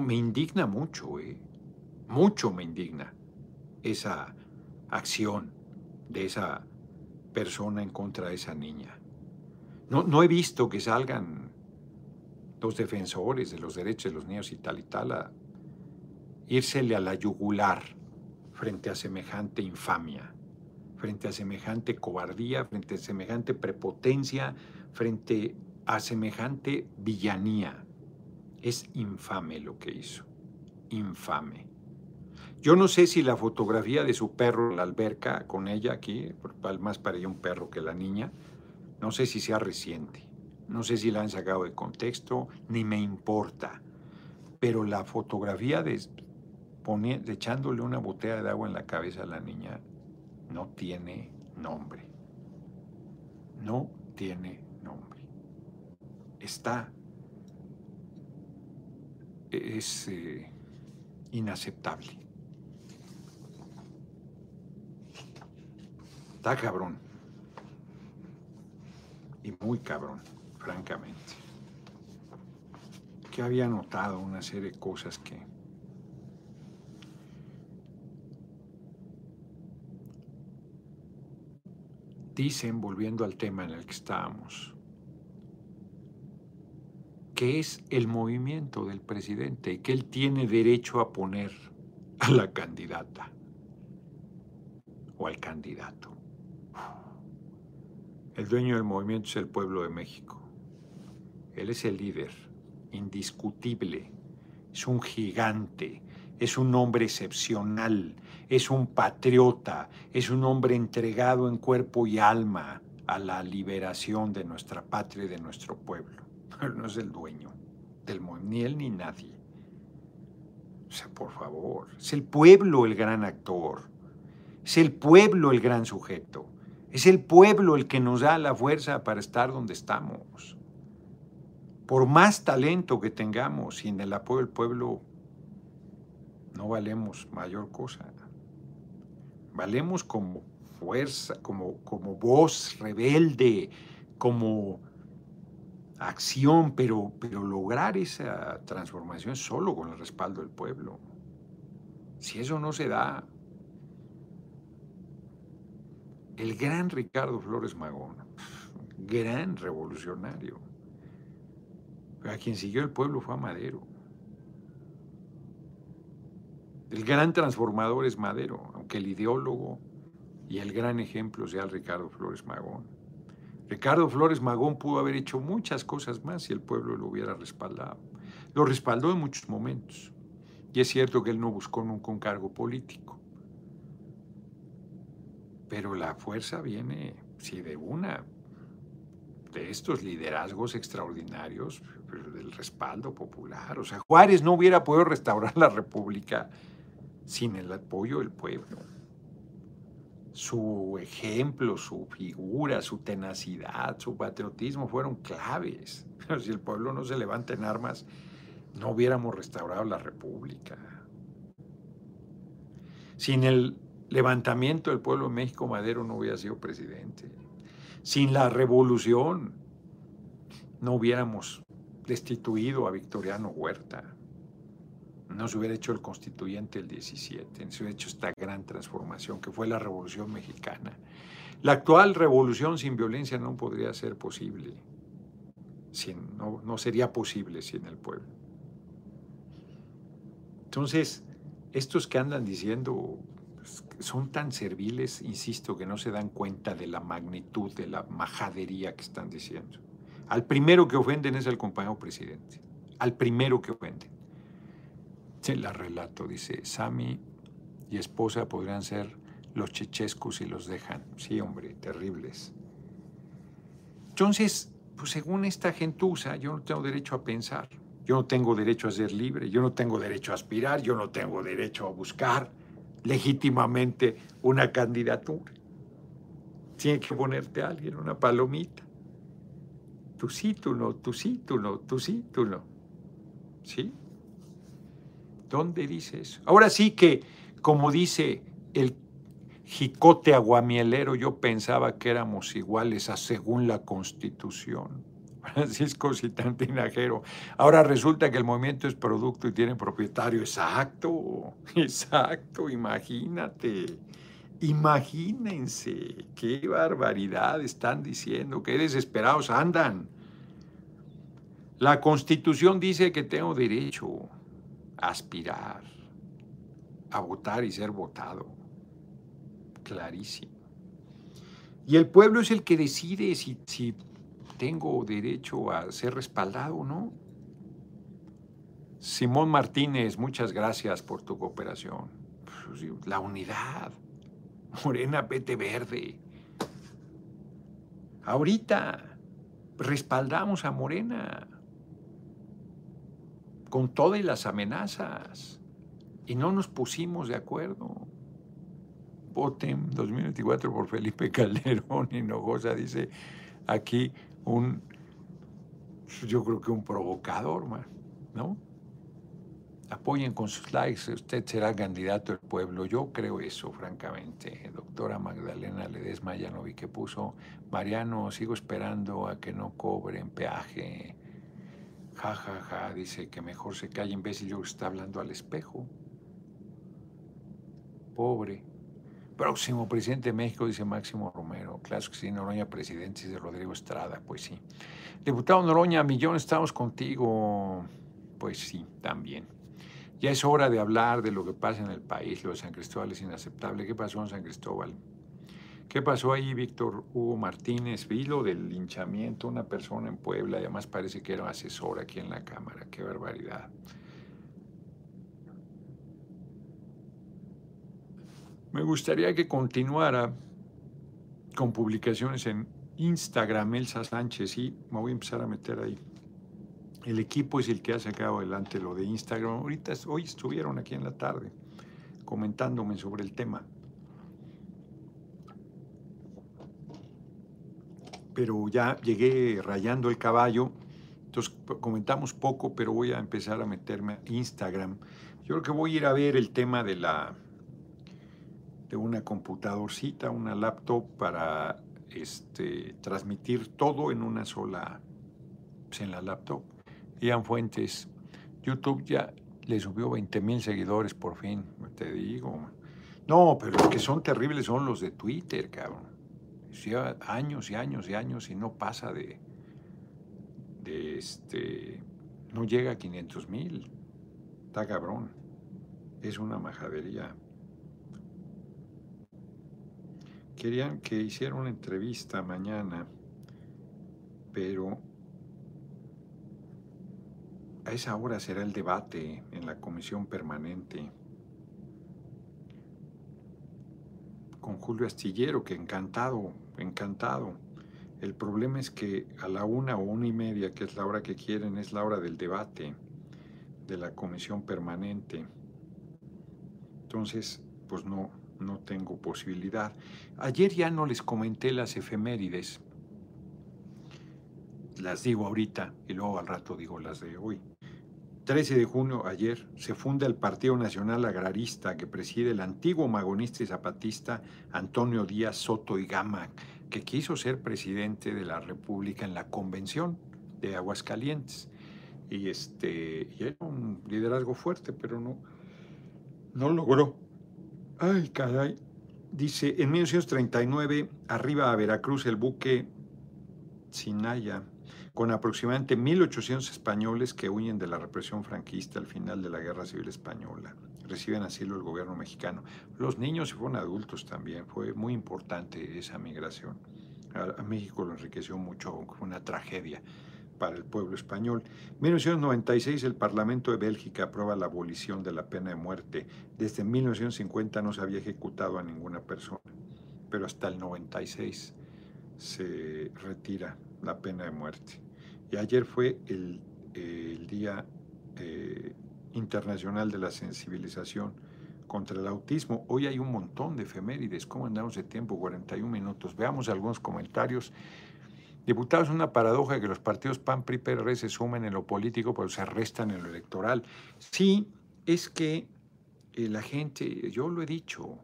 Me indigna mucho, eh. mucho me indigna esa acción de esa persona en contra de esa niña. No, no he visto que salgan los defensores de los derechos de los niños y tal y tal a írsele a la yugular frente a semejante infamia, frente a semejante cobardía, frente a semejante prepotencia, frente a semejante villanía. Es infame lo que hizo. Infame. Yo no sé si la fotografía de su perro en la alberca con ella aquí, más para ella un perro que la niña, no sé si sea reciente. No sé si la han sacado de contexto, ni me importa. Pero la fotografía de, de echándole una botella de agua en la cabeza a la niña no tiene nombre. No tiene nombre. Está es eh, inaceptable. Está cabrón. Y muy cabrón, francamente. Que había notado una serie de cosas que dicen, volviendo al tema en el que estábamos, que es el movimiento del presidente y que él tiene derecho a poner a la candidata o al candidato. El dueño del movimiento es el pueblo de México. Él es el líder, indiscutible, es un gigante, es un hombre excepcional, es un patriota, es un hombre entregado en cuerpo y alma a la liberación de nuestra patria y de nuestro pueblo no es el dueño del ni él ni nadie. O sea, por favor, es el pueblo el gran actor, es el pueblo el gran sujeto, es el pueblo el que nos da la fuerza para estar donde estamos. Por más talento que tengamos, sin el apoyo del pueblo, no valemos mayor cosa. Valemos como fuerza, como, como voz rebelde, como acción, pero, pero lograr esa transformación solo con el respaldo del pueblo. Si eso no se da, El gran Ricardo Flores Magón, gran revolucionario. A quien siguió el pueblo fue a Madero. El gran transformador es Madero, aunque el ideólogo y el gran ejemplo sea el Ricardo Flores Magón. Ricardo Flores Magón pudo haber hecho muchas cosas más si el pueblo lo hubiera respaldado. Lo respaldó en muchos momentos. Y es cierto que él no buscó nunca un cargo político. Pero la fuerza viene, sí, de una, de estos liderazgos extraordinarios, del respaldo popular. O sea, Juárez no hubiera podido restaurar la República sin el apoyo del pueblo. Su ejemplo, su figura, su tenacidad, su patriotismo fueron claves. Pero si el pueblo no se levanta en armas, no hubiéramos restaurado la República. Sin el levantamiento del pueblo de México, Madero no hubiera sido presidente. Sin la revolución, no hubiéramos destituido a Victoriano Huerta no se hubiera hecho el constituyente el 17, no se hubiera hecho esta gran transformación que fue la Revolución Mexicana. La actual revolución sin violencia no podría ser posible, sin, no, no sería posible sin el pueblo. Entonces, estos que andan diciendo pues, son tan serviles, insisto, que no se dan cuenta de la magnitud de la majadería que están diciendo. Al primero que ofenden es al compañero presidente, al primero que ofenden. Se la relato, dice, Sami y esposa podrían ser los chechescos y los dejan. Sí, hombre, terribles. Entonces, pues según esta gentuza, yo no tengo derecho a pensar, yo no tengo derecho a ser libre, yo no tengo derecho a aspirar, yo no tengo derecho a buscar legítimamente una candidatura. Tiene que ponerte a alguien una palomita. Tú sí, tú no, tú sí, tú no, tú sí, tú no. ¿Sí? ¿Dónde dice eso? Ahora sí que, como dice el jicote aguamielero, yo pensaba que éramos iguales a según la Constitución. Francisco Citante Tinajero. Ahora resulta que el movimiento es producto y tiene propietario. Exacto, exacto, imagínate. Imagínense qué barbaridad están diciendo, qué desesperados andan. La constitución dice que tengo derecho aspirar a votar y ser votado. Clarísimo. Y el pueblo es el que decide si, si tengo derecho a ser respaldado o no. Simón Martínez, muchas gracias por tu cooperación. Pues, la unidad. Morena Pete Verde. Ahorita respaldamos a Morena con todas las amenazas y no nos pusimos de acuerdo. Voten 2024 por Felipe Calderón y Nogosa, dice aquí un, yo creo que un provocador, ¿no? Apoyen con sus likes, usted será candidato del pueblo. Yo creo eso, francamente. Doctora Magdalena Ledesma, ya que puso, Mariano, sigo esperando a que no cobren peaje Ja, ja, ja, dice que mejor se calle imbécil, yo está hablando al espejo. Pobre. Próximo presidente de México, dice Máximo Romero. Claro que sí, Noroña, presidente, dice Rodrigo Estrada. Pues sí. Diputado Noroña, millón, estamos contigo. Pues sí, también. Ya es hora de hablar de lo que pasa en el país. Lo de San Cristóbal es inaceptable. ¿Qué pasó en San Cristóbal? ¿Qué pasó ahí, Víctor Hugo Martínez? Vi lo del linchamiento, una persona en Puebla, además parece que era asesor aquí en la Cámara. Qué barbaridad. Me gustaría que continuara con publicaciones en Instagram, Elsa Sánchez, y me voy a empezar a meter ahí. El equipo es el que ha sacado adelante lo de Instagram. Ahorita, hoy estuvieron aquí en la tarde comentándome sobre el tema. Pero ya llegué rayando el caballo, entonces comentamos poco, pero voy a empezar a meterme a Instagram. Yo creo que voy a ir a ver el tema de la de una computadorcita, una laptop para este, transmitir todo en una sola, pues en la laptop. Ian Fuentes, YouTube ya le subió 20 mil seguidores por fin, te digo. No, pero los que son terribles son los de Twitter, cabrón Lleva años y años y años y no pasa de, de este, no llega a 500 mil. Está cabrón. Es una majadería. Querían que hiciera una entrevista mañana, pero a esa hora será el debate en la comisión permanente con Julio Astillero, que encantado, encantado. El problema es que a la una o una y media, que es la hora que quieren, es la hora del debate de la comisión permanente. Entonces, pues no, no tengo posibilidad. Ayer ya no les comenté las efemérides. Las digo ahorita y luego al rato digo las de hoy. 13 de junio, ayer, se funda el Partido Nacional Agrarista que preside el antiguo magonista y zapatista Antonio Díaz Soto y Gama, que quiso ser presidente de la República en la convención de Aguascalientes. Y, este, y era un liderazgo fuerte, pero no, no logró. Ay, caray. Dice, en 1939, arriba a Veracruz el buque Sinaya con aproximadamente 1.800 españoles que huyen de la represión franquista al final de la Guerra Civil Española. Reciben asilo el gobierno mexicano. Los niños y fueron adultos también. Fue muy importante esa migración. A, México lo enriqueció mucho, fue una tragedia para el pueblo español. En 1996 el Parlamento de Bélgica aprueba la abolición de la pena de muerte. Desde 1950 no se había ejecutado a ninguna persona, pero hasta el 96 se retira la pena de muerte. Y ayer fue el, Día eh, Internacional de la Sensibilización contra el Autismo. Hoy hay un montón de efemérides. ¿Cómo andamos de tiempo? 41 minutos. Veamos algunos comentarios. Diputados, una paradoja que los partidos PAN, PRI, PRD se sumen en lo político, pero se restan en lo electoral. Sí, es que eh, la gente, yo lo he dicho,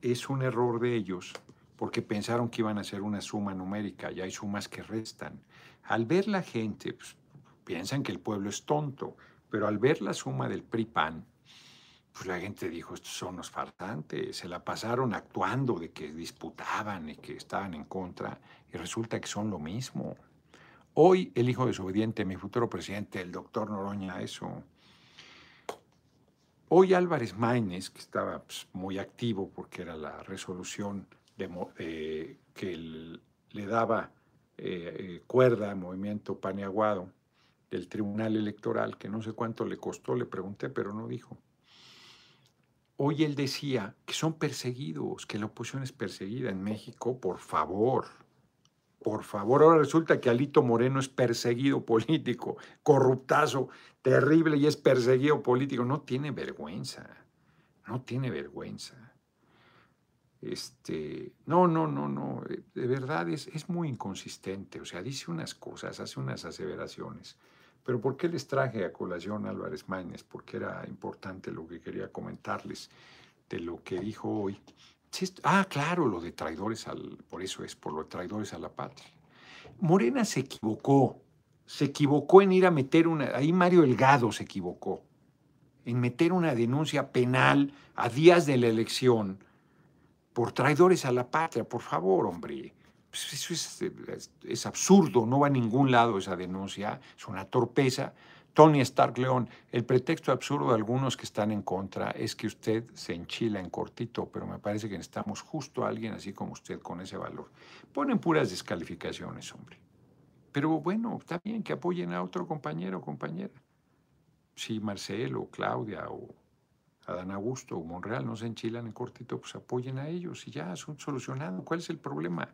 es un error de ellos porque pensaron que iban a hacer una suma numérica y hay sumas que restan. Al ver la gente, pues, piensan que el pueblo es tonto, pero al ver la suma del PRI-PAN, pues la gente dijo, estos son los farsantes, se la pasaron actuando de que disputaban y que estaban en contra, y resulta que son lo mismo. Hoy el hijo desobediente, mi futuro presidente, el doctor Noroña, eso. Hoy Álvarez Maínez, que estaba pues, muy activo porque era la resolución de, que le daba eh, eh, cuerda al movimiento paneaguado del Tribunal Electoral, que no sé cuánto le costó, le pregunté, pero no dijo. Hoy él decía que son perseguidos, que la oposición es perseguida en México, por favor, por favor. Ahora resulta que Alito Moreno es perseguido político, corruptazo, terrible y es perseguido político. No tiene vergüenza, no tiene vergüenza. Este, no, no, no, no, eh, de verdad es, es muy inconsistente, o sea, dice unas cosas, hace unas aseveraciones. Pero ¿por qué les traje a colación Álvarez Maínez? Porque era importante lo que quería comentarles de lo que dijo hoy. Ah, claro, lo de traidores por eso es, por lo de traidores a la patria. Morena se equivocó, se equivocó en ir a meter una, ahí Mario Elgado se equivocó, en meter una denuncia penal a días de la elección por traidores a la patria, por favor, hombre. Pues eso es, absurdo, no va a ningún lado esa denuncia, es una torpeza. Tony Stark León, el pretexto absurdo de algunos que están en contra es que usted se enchila en cortito, pero me parece que necesitamos justo a alguien así como usted con ese valor. Ponen puras descalificaciones, hombre. Pero bueno, está bien que apoyen a otro compañero o compañera. Sí, Marcelo, Claudia o Adán Augusto o Monreal no se enchilan en cortito, pues apoyen a ellos y ya, son solucionados. ¿Cuál es el problema?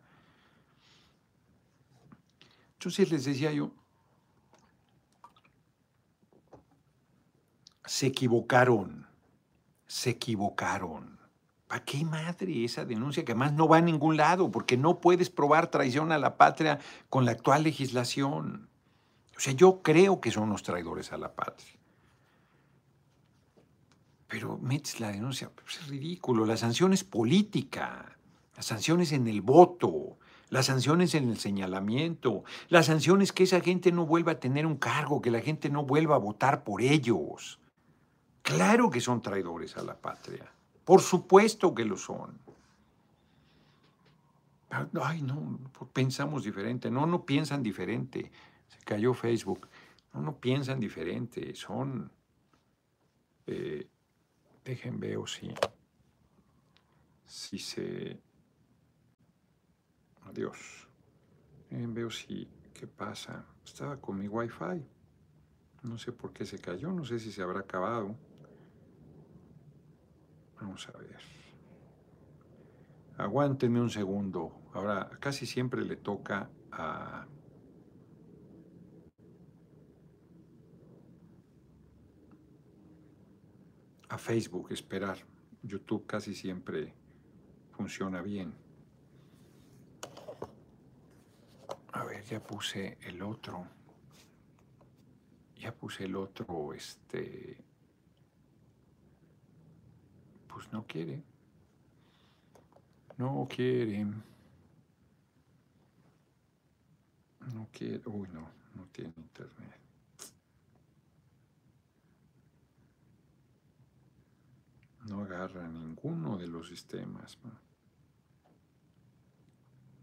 Entonces les decía yo, se equivocaron, se equivocaron. ¿Para qué madre esa denuncia que además no va a ningún lado? Porque no puedes probar traición a la patria con la actual legislación. O sea, yo creo que son los traidores a la patria pero metes la denuncia. Pues es ridículo. La sanción es política. La sanción es en el voto. La sanción es en el señalamiento. La sanción es que esa gente no vuelva a tener un cargo, que la gente no vuelva a votar por ellos. Claro que son traidores a la patria. Por supuesto que lo son. Ay, no, pensamos diferente. No, no piensan diferente. Se cayó Facebook. No, no piensan diferente. Son. Eh, dejen ver si. Si se. Adiós. Dejen ver si. ¿Qué pasa? Estaba con mi wifi. No sé por qué se cayó. No sé si se habrá acabado. Vamos a ver. Aguántenme un segundo. Ahora, casi siempre le toca a... a Facebook esperar. YouTube casi siempre funciona bien. A ver, ya puse el otro. Ya puse el otro, este... Pues no quiere. No quiere. No quiere. Uy, no, no tiene internet. No agarra ninguno de los sistemas.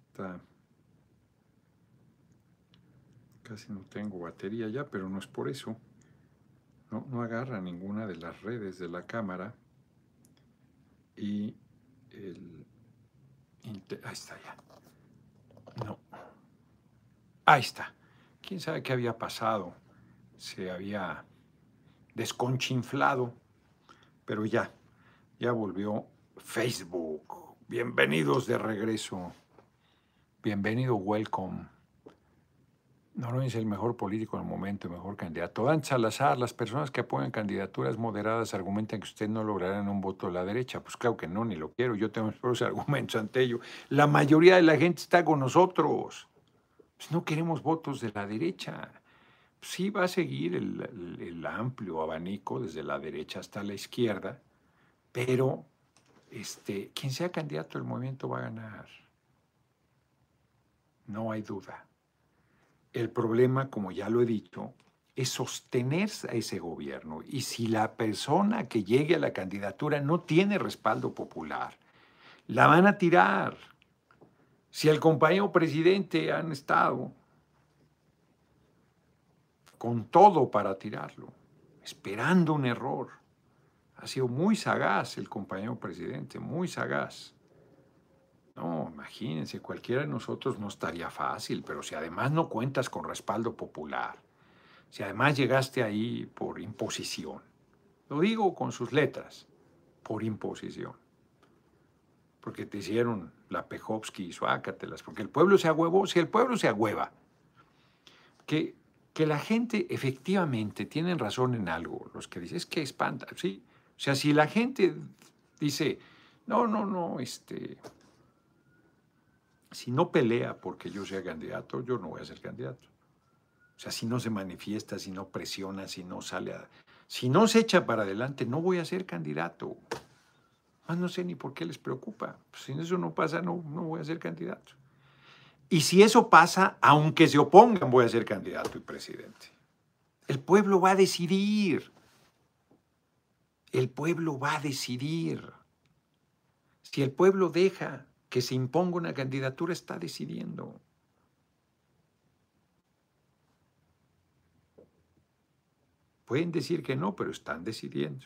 Está. Casi no tengo batería ya, pero no es por eso. No, no agarra ninguna de las redes de la cámara. Y el, Ahí está ya. No. Ahí está. ¿Quién sabe qué había pasado? Se había desconchinflado, pero ya, ya volvió Facebook. Bienvenidos de regreso. Bienvenido, welcome. No es el mejor político en el momento, el mejor candidato. Dan Salazar, las personas que apoyan candidaturas moderadas argumentan que usted no logrará un voto de la derecha. Pues claro que no, ni lo quiero. Yo tengo mis propios argumentos ante ello. La mayoría de la gente está con nosotros. Pues no queremos votos de la derecha. Sí va a seguir el amplio abanico desde la derecha hasta la izquierda, pero este, quien sea candidato del movimiento va a ganar. No hay duda. El problema, como ya lo he dicho, es sostener a ese gobierno. Y si la persona que llegue a la candidatura no tiene respaldo popular, la van a tirar. Si el compañero presidente han estado con todo para tirarlo, esperando un error. Ha sido muy sagaz el compañero presidente, muy sagaz. No, imagínense, cualquiera de nosotros no estaría fácil, pero si además no cuentas con respaldo popular, si además llegaste ahí por imposición, lo digo con sus letras, por imposición, porque te hicieron la Pejovsky y Suácatelas, porque el pueblo se agüevó, si el pueblo se agüeva, que, que la gente efectivamente tienen razón en algo, los que dicen, es que espanta, ¿sí? O sea, si la gente dice, no, no, no, este, si no pelea porque yo sea candidato, yo no voy a ser candidato. O sea, si no se manifiesta, si no presiona, si no sale a... Si no se echa para adelante, no voy a ser candidato. Más no sé ni por qué les preocupa. Pues si eso no pasa, no, no voy a ser candidato. Y si eso pasa, aunque se opongan, voy a ser candidato y presidente. El pueblo va a decidir. El pueblo va a decidir. Si el pueblo deja que se imponga una candidatura está decidiendo. Pueden decir que no, pero están decidiendo.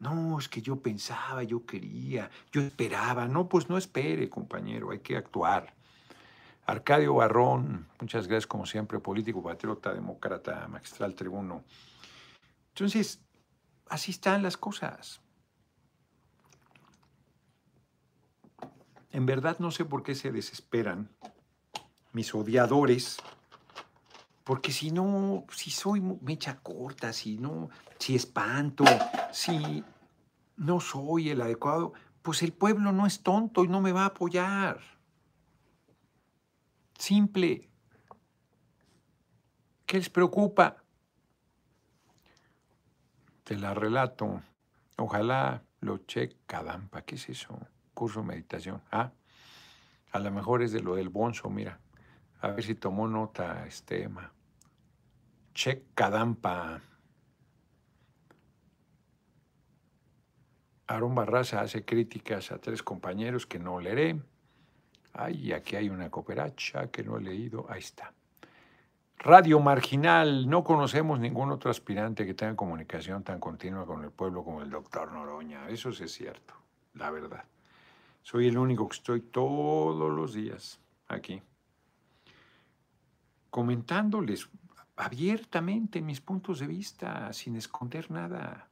No, es que yo pensaba, yo quería, yo esperaba. No, pues no espere, compañero, hay que actuar. Arcadio Barrón, muchas gracias como siempre, político, patriota, demócrata, magistral, tribuno. Entonces, así están las cosas. En verdad no sé por qué se desesperan mis odiadores, porque si no, si soy mecha corta, si no, si espanto, si no soy el adecuado, pues el pueblo no es tonto y no me va a apoyar. Simple. ¿Qué les preocupa? Te la relato. Ojalá lo cheque Cadampa. ¿Qué es eso? curso de meditación. Ah, a lo mejor es de lo del bonzo, mira. A ver si tomó nota este Emma. Che Kadampa. Aarón Barraza hace críticas a tres compañeros que no leeré. Ay, aquí hay una cooperacha que no he leído. Ahí está. Radio Marginal. No conocemos ningún otro aspirante que tenga comunicación tan continua con el pueblo como el doctor Noroña. Eso sí es cierto, la verdad. Soy el único que estoy todos los días aquí comentándoles abiertamente mis puntos de vista, sin esconder nada.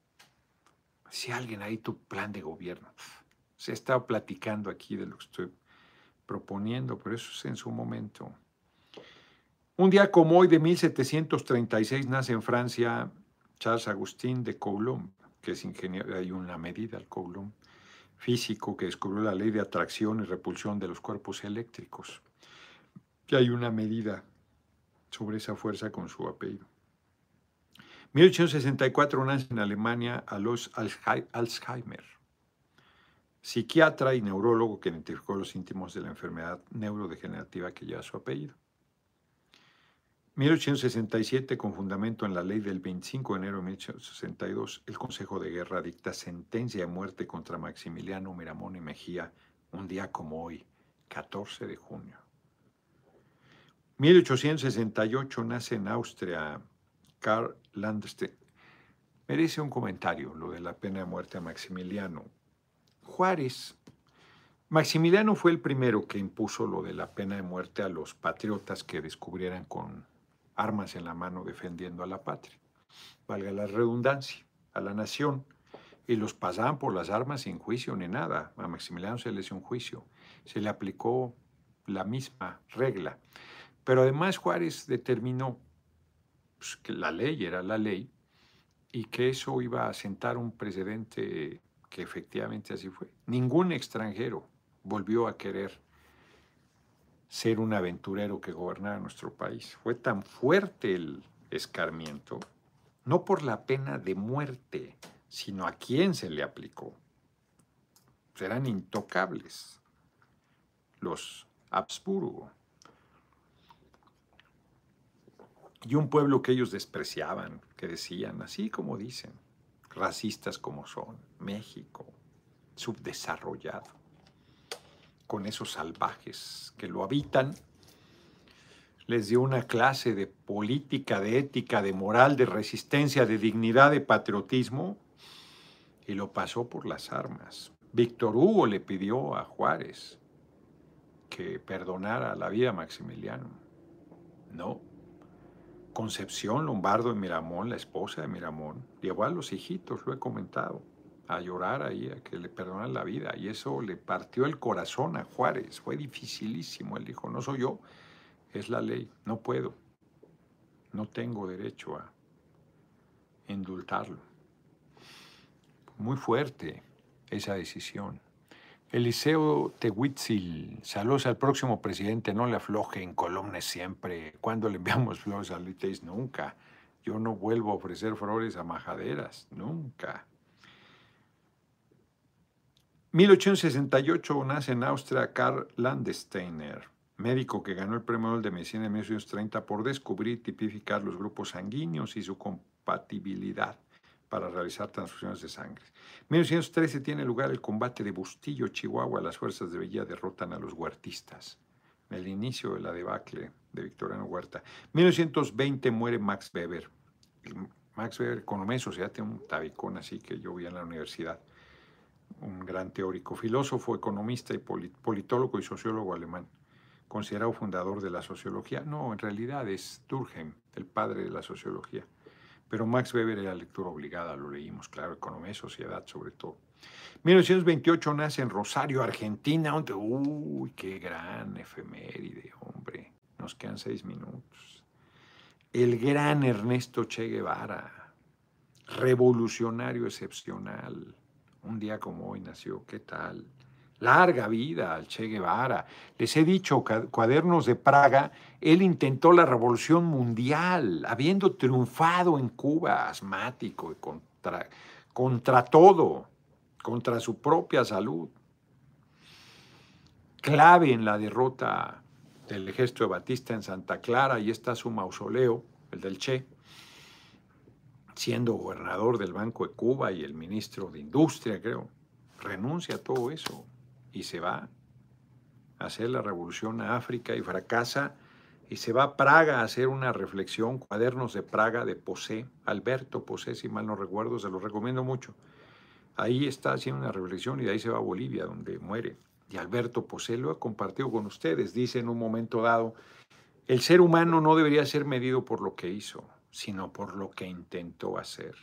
Si alguien ahí tu plan de gobierno, se ha estado platicando aquí de lo que estoy proponiendo, pero eso es en su momento. Un día como hoy de 1736 nace en Francia Charles Agustín de Coulomb, que es ingeniero, hay una medida al Coulomb, físico que descubrió la ley de atracción y repulsión de los cuerpos eléctricos. Y hay una medida sobre esa fuerza con su apellido. 1864 nace en Alemania a los Alzheimer, psiquiatra y neurólogo que identificó los síntomas de la enfermedad neurodegenerativa que lleva su apellido. 1867, con fundamento en la ley del 25 de enero de 1862, el Consejo de Guerra dicta sentencia de muerte contra Maximiliano Miramón y Mejía un día como hoy, 14 de junio. 1868 nace en Austria Karl Landstein. Merece un comentario lo de la pena de muerte a Maximiliano. Juárez. Maximiliano fue el primero que impuso lo de la pena de muerte a los patriotas que descubrieran con armas en la mano defendiendo a la patria. Valga la redundancia, a la nación. Y los pasaban por las armas sin juicio ni nada. A Maximiliano se le hizo un juicio. Se le aplicó la misma regla. Pero además Juárez determinó pues, que la ley era la ley y que eso iba a sentar un precedente que efectivamente así fue. Ningún extranjero volvió a querer ser un aventurero que gobernara nuestro país. Fue tan fuerte el escarmiento, no por la pena de muerte, sino a quién se le aplicó. Eran intocables los Habsburgo. y un pueblo que ellos despreciaban, que decían, así como dicen, racistas como son, México, subdesarrollado, con esos salvajes que lo habitan, les dio una clase de política, de ética, de moral, de resistencia, de dignidad, de patriotismo, y lo pasó por las armas. Víctor Hugo le pidió a Juárez que perdonara la vida a Maximiliano. No, Concepción Lombardo de Miramón, la esposa de Miramón, llevó a los hijitos, lo he comentado, a llorar ahí, a que le perdonan la vida. Y eso le partió el corazón a Juárez. Fue dificilísimo. Él dijo, no soy yo, es la ley, no puedo. No tengo derecho a indultarlo. Muy fuerte esa decisión. Eliseo Tehuitzil, saludos al próximo presidente, no le afloje en columnas siempre. Cuando le enviamos flores a Luis Nunca. Yo no vuelvo a ofrecer flores a majaderas, nunca. 1868 nace en Austria Karl Landsteiner, médico que ganó el premio Nobel de Medicina en 1930 por descubrir y tipificar los grupos sanguíneos y su compatibilidad para realizar transfusiones de sangre. En 1913 tiene lugar el combate de Bustillo, Chihuahua. Las fuerzas de Villa derrotan a los huertistas. El inicio de la debacle de Victoriano Huerta. En 1920 muere Max Weber. Max Weber, economía y sociedad, tiene un tabicón así que yo vi en la universidad. Un gran teórico, filósofo, economista y politólogo y sociólogo alemán. Considerado fundador de la sociología. No, en realidad es Durkheim, el padre de la sociología. Pero Max Weber era lectura obligada, lo leímos, claro, Economía y Sociedad sobre todo. 1928 nace en Rosario, Argentina, uy, qué gran efeméride, hombre. Nos quedan seis minutos. El gran Ernesto Che Guevara, revolucionario excepcional. Un día como hoy nació, ¿qué tal? Larga vida al Che Guevara. Les he dicho, cuadernos de Praga, él intentó la revolución mundial, habiendo triunfado en Cuba, asmático, contra, contra todo, contra su propia salud. Clave en la derrota del ejército de Batista en Santa Clara, y está su mausoleo, el del Che, siendo gobernador del Banco de Cuba y el ministro de Industria, creo. Renuncia a todo eso y se va hacer la revolución a África y fracasa y se va a Praga a hacer una reflexión, cuadernos de Praga de Posé, Alberto Posé, si mal no recuerdo, se los recomiendo mucho. Ahí está haciendo una reflexión y de ahí se va a Bolivia, donde muere. Y Alberto Posé lo ha compartido con ustedes, dice en un momento dado, el ser humano no debería ser medido por lo que hizo, sino por lo que intentó hacer.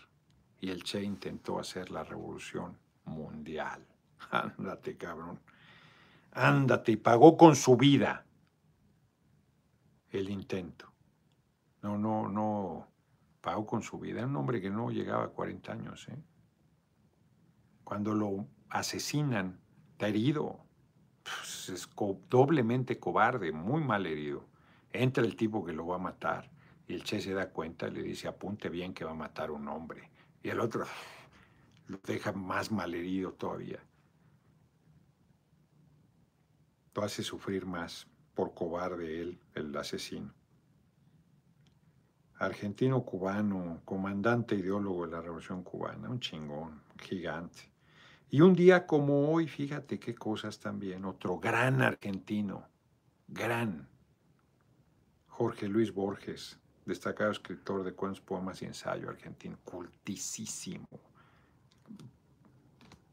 Y el Che intentó hacer la revolución mundial. Ándate, cabrón. Ándate, y pagó con su vida el intento. No, no, no, pagó con su vida. Era un hombre que no llegaba a 40 años. ¿eh? Cuando lo asesinan, está herido. Pues, es doblemente cobarde, muy mal herido. Entra el tipo que lo va a matar y el Che se da cuenta le dice, apunte bien que va a matar un hombre. Y el otro lo deja más mal herido todavía. Lo hace sufrir más por cobarde él, el asesino. Argentino cubano, comandante ideólogo de la Revolución Cubana, un chingón, gigante. Y un día como hoy, fíjate qué cosas también, otro gran argentino, gran, Jorge Luis Borges, destacado escritor de cuentos, poemas y ensayo argentino, cultísimo,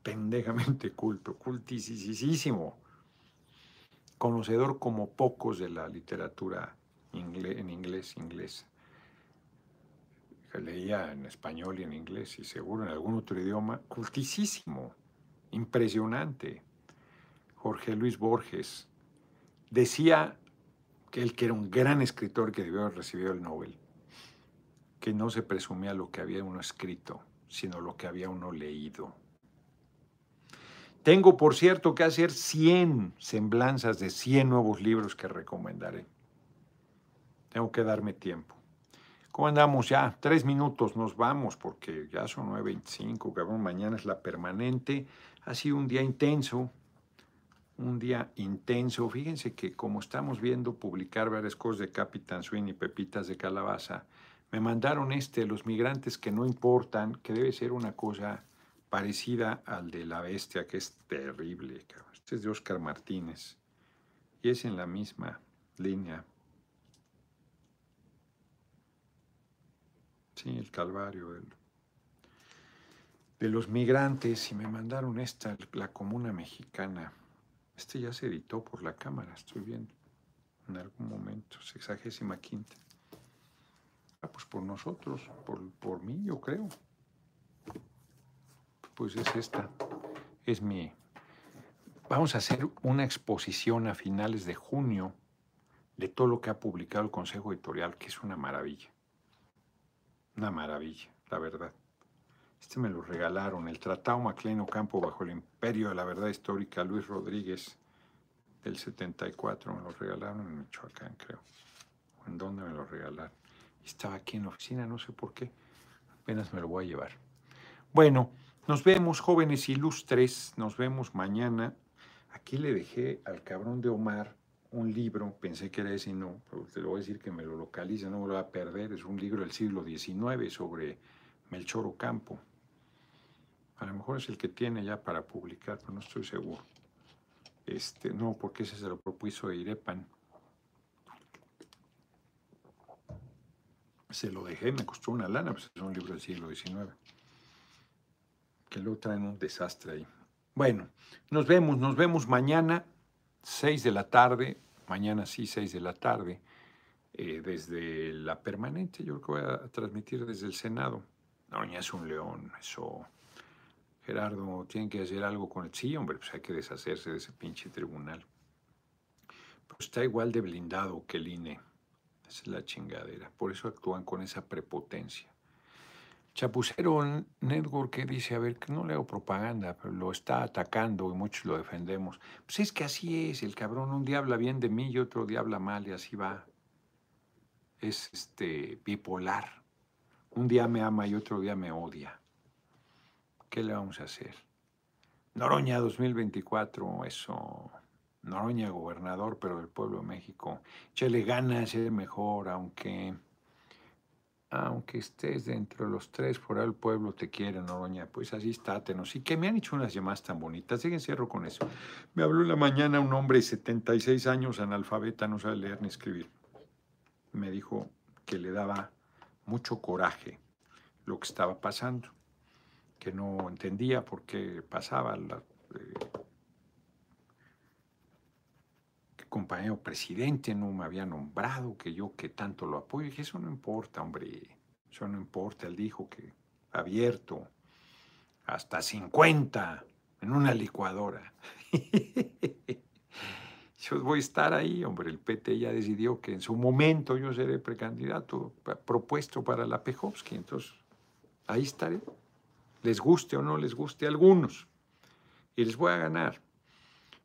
pendejamente culto, cultísimo conocedor como pocos de la literatura en inglés inglés. Leía en español y en inglés y seguro en algún otro idioma, cultísimo, impresionante. Jorge Luis Borges decía que él que era un gran escritor que debió haber el Nobel, que no se presumía lo que había uno escrito, sino lo que había uno leído. Tengo, por cierto, que hacer 100 semblanzas de 100 nuevos libros que recomendaré. Tengo que darme tiempo. ¿Cómo andamos ya? Tres minutos, nos vamos porque ya son 9.25, cabrón. Mañana es la permanente. Ha sido un día intenso, un día intenso. Fíjense que como estamos viendo publicar varias cosas de Capitán Swing y Pepitas de Calabaza, me mandaron este, los migrantes que no importan, que debe ser una cosa parecida al de La Bestia, que es terrible. Este es de Oscar Martínez y es en la misma línea. Sí, el Calvario de los migrantes y me mandaron esta, la Comuna Mexicana. Este ya se editó por la Cámara, estoy viendo, en algún momento, sexagésima quinta. Ah, pues por nosotros, por, por mí, yo creo pues es esta. Es mi... Vamos a hacer una exposición a finales de junio de todo lo que ha publicado el Consejo Editorial, que es una maravilla. Una maravilla, la verdad. Este me lo regalaron, el Tratado Macleano Campo bajo el Imperio de la Verdad Histórica, Luis Rodríguez, del 74. Me lo regalaron en Michoacán, creo. ¿En dónde me lo regalaron? Estaba aquí en la oficina, no sé por qué. Apenas me lo voy a llevar. Bueno, nos vemos, jóvenes ilustres, nos vemos mañana. Aquí le dejé al cabrón de Omar un libro, pensé que era ese y no, pero te lo voy a decir que me lo localiza, no me lo va a perder, es un libro del siglo XIX sobre Melchor Ocampo. A lo mejor es el que tiene ya para publicar, pero no estoy seguro. Este, no, porque ese se lo propuso Irepan. Se lo dejé, me costó una lana, pues es un libro del siglo XIX que luego traen un desastre ahí. Bueno, nos vemos, nos vemos mañana, 6 de la tarde, mañana sí, 6 de la tarde, eh, desde la permanente, yo creo que voy a transmitir desde el Senado. No, ya es un león, eso. Gerardo, tienen que hacer algo con el... Sí, hombre, pues hay que deshacerse de ese pinche tribunal. Pues está igual de blindado que el INE. es la chingadera. Por eso actúan con esa prepotencia. Chapucero Network que dice, a ver, que no le hago propaganda, pero lo está atacando y muchos lo defendemos. Pues es que así es, el cabrón un día habla bien de mí y otro día habla mal y así va. Es este bipolar. Un día me ama y otro día me odia. ¿Qué le vamos a hacer? Noroña 2024, eso. Noroña gobernador, pero del pueblo de México. Chele ganas, es mejor, aunque aunque estés dentro de los tres, por el pueblo te quiere, Noroña. Pues así estátenos. Y que me han hecho unas llamadas tan bonitas. Siguen cierro con eso. Me habló en la mañana un hombre de 76 años, analfabeta, no sabe leer ni escribir. Me dijo que le daba mucho coraje lo que estaba pasando, que no entendía por qué pasaba. La, eh, compañero presidente no me había nombrado, que yo que tanto lo apoyo. Y dije, eso no importa, hombre, eso no importa. Él dijo que abierto hasta 50 en una licuadora. yo voy a estar ahí, hombre. El PT ya decidió que en su momento yo seré precandidato propuesto para la Pejovsky. Entonces, ahí estaré. Les guste o no les guste a algunos. Y les voy a ganar.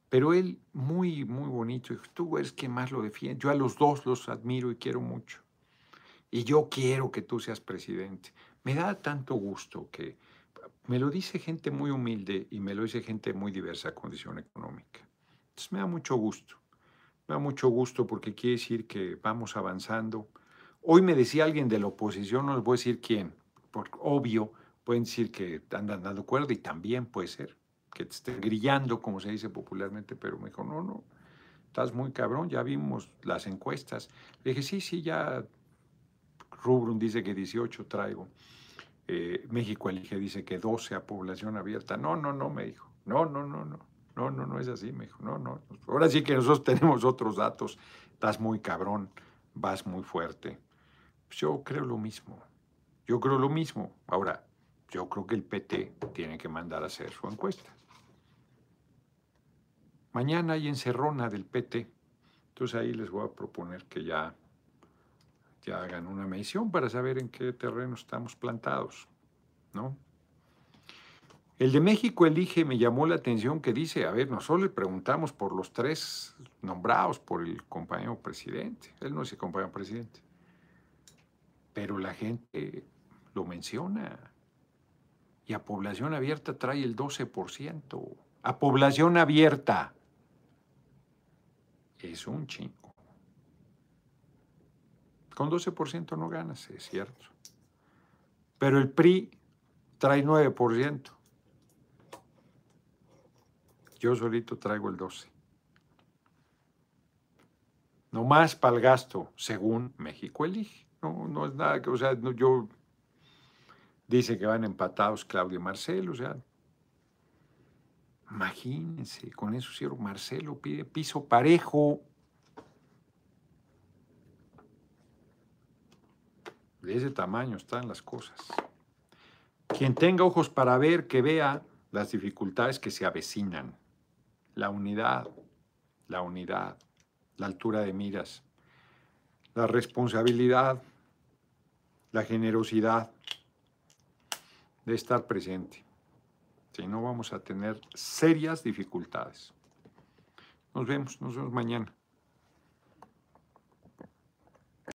Pero él, muy, muy bonito, dijo, tú eres quien más lo defiende. Yo a los dos los admiro y quiero mucho. Y yo quiero que tú seas presidente. Me da tanto gusto que me lo dice gente muy humilde y me lo dice gente muy diversa condición económica. Entonces me da mucho gusto. Me da mucho gusto porque quiere decir que vamos avanzando. Hoy me decía alguien de la oposición, no les voy a decir quién, porque obvio, pueden decir que andan dando cuerda y también puede ser que te esté grillando, como se dice popularmente, pero me dijo, no, no, estás muy cabrón, ya vimos las encuestas. Le dije, sí, sí, ya Rubrum dice que 18 traigo. Eh, México Elige dice que 12 a población abierta. No, no, no, me dijo. No, no, no, no. No, no, no es así, me dijo. No, no. Ahora sí que nosotros tenemos otros datos. Estás muy cabrón, vas muy fuerte. Pues yo creo lo mismo. Yo creo lo mismo. Ahora, yo creo que el PT tiene que mandar a hacer su encuesta. Mañana hay encerrona del PT. Entonces ahí les voy a proponer que ya, ya hagan una medición para saber en qué terreno estamos plantados. ¿no? El de México elige me llamó la atención que dice, a ver, nosotros le preguntamos por los tres nombrados por el compañero presidente. Él no es el compañero presidente. Pero la gente lo menciona. Y a población abierta trae el 12%. A población abierta es un chingo. Con 12% no ganas, es cierto. Pero el PRI trae 9%. Yo solito traigo el 12%. No más para el gasto, según México elige. No, no es nada que, o sea, yo dice que van empatados Claudio y Marcelo, o sea, Imagínense, con eso cierro. Marcelo pide piso parejo. De ese tamaño están las cosas. Quien tenga ojos para ver, que vea las dificultades que se avecinan. La unidad, la unidad, la altura de miras, la responsabilidad, la generosidad de estar presente y no vamos a tener serias dificultades. Nos vemos, nos vemos mañana.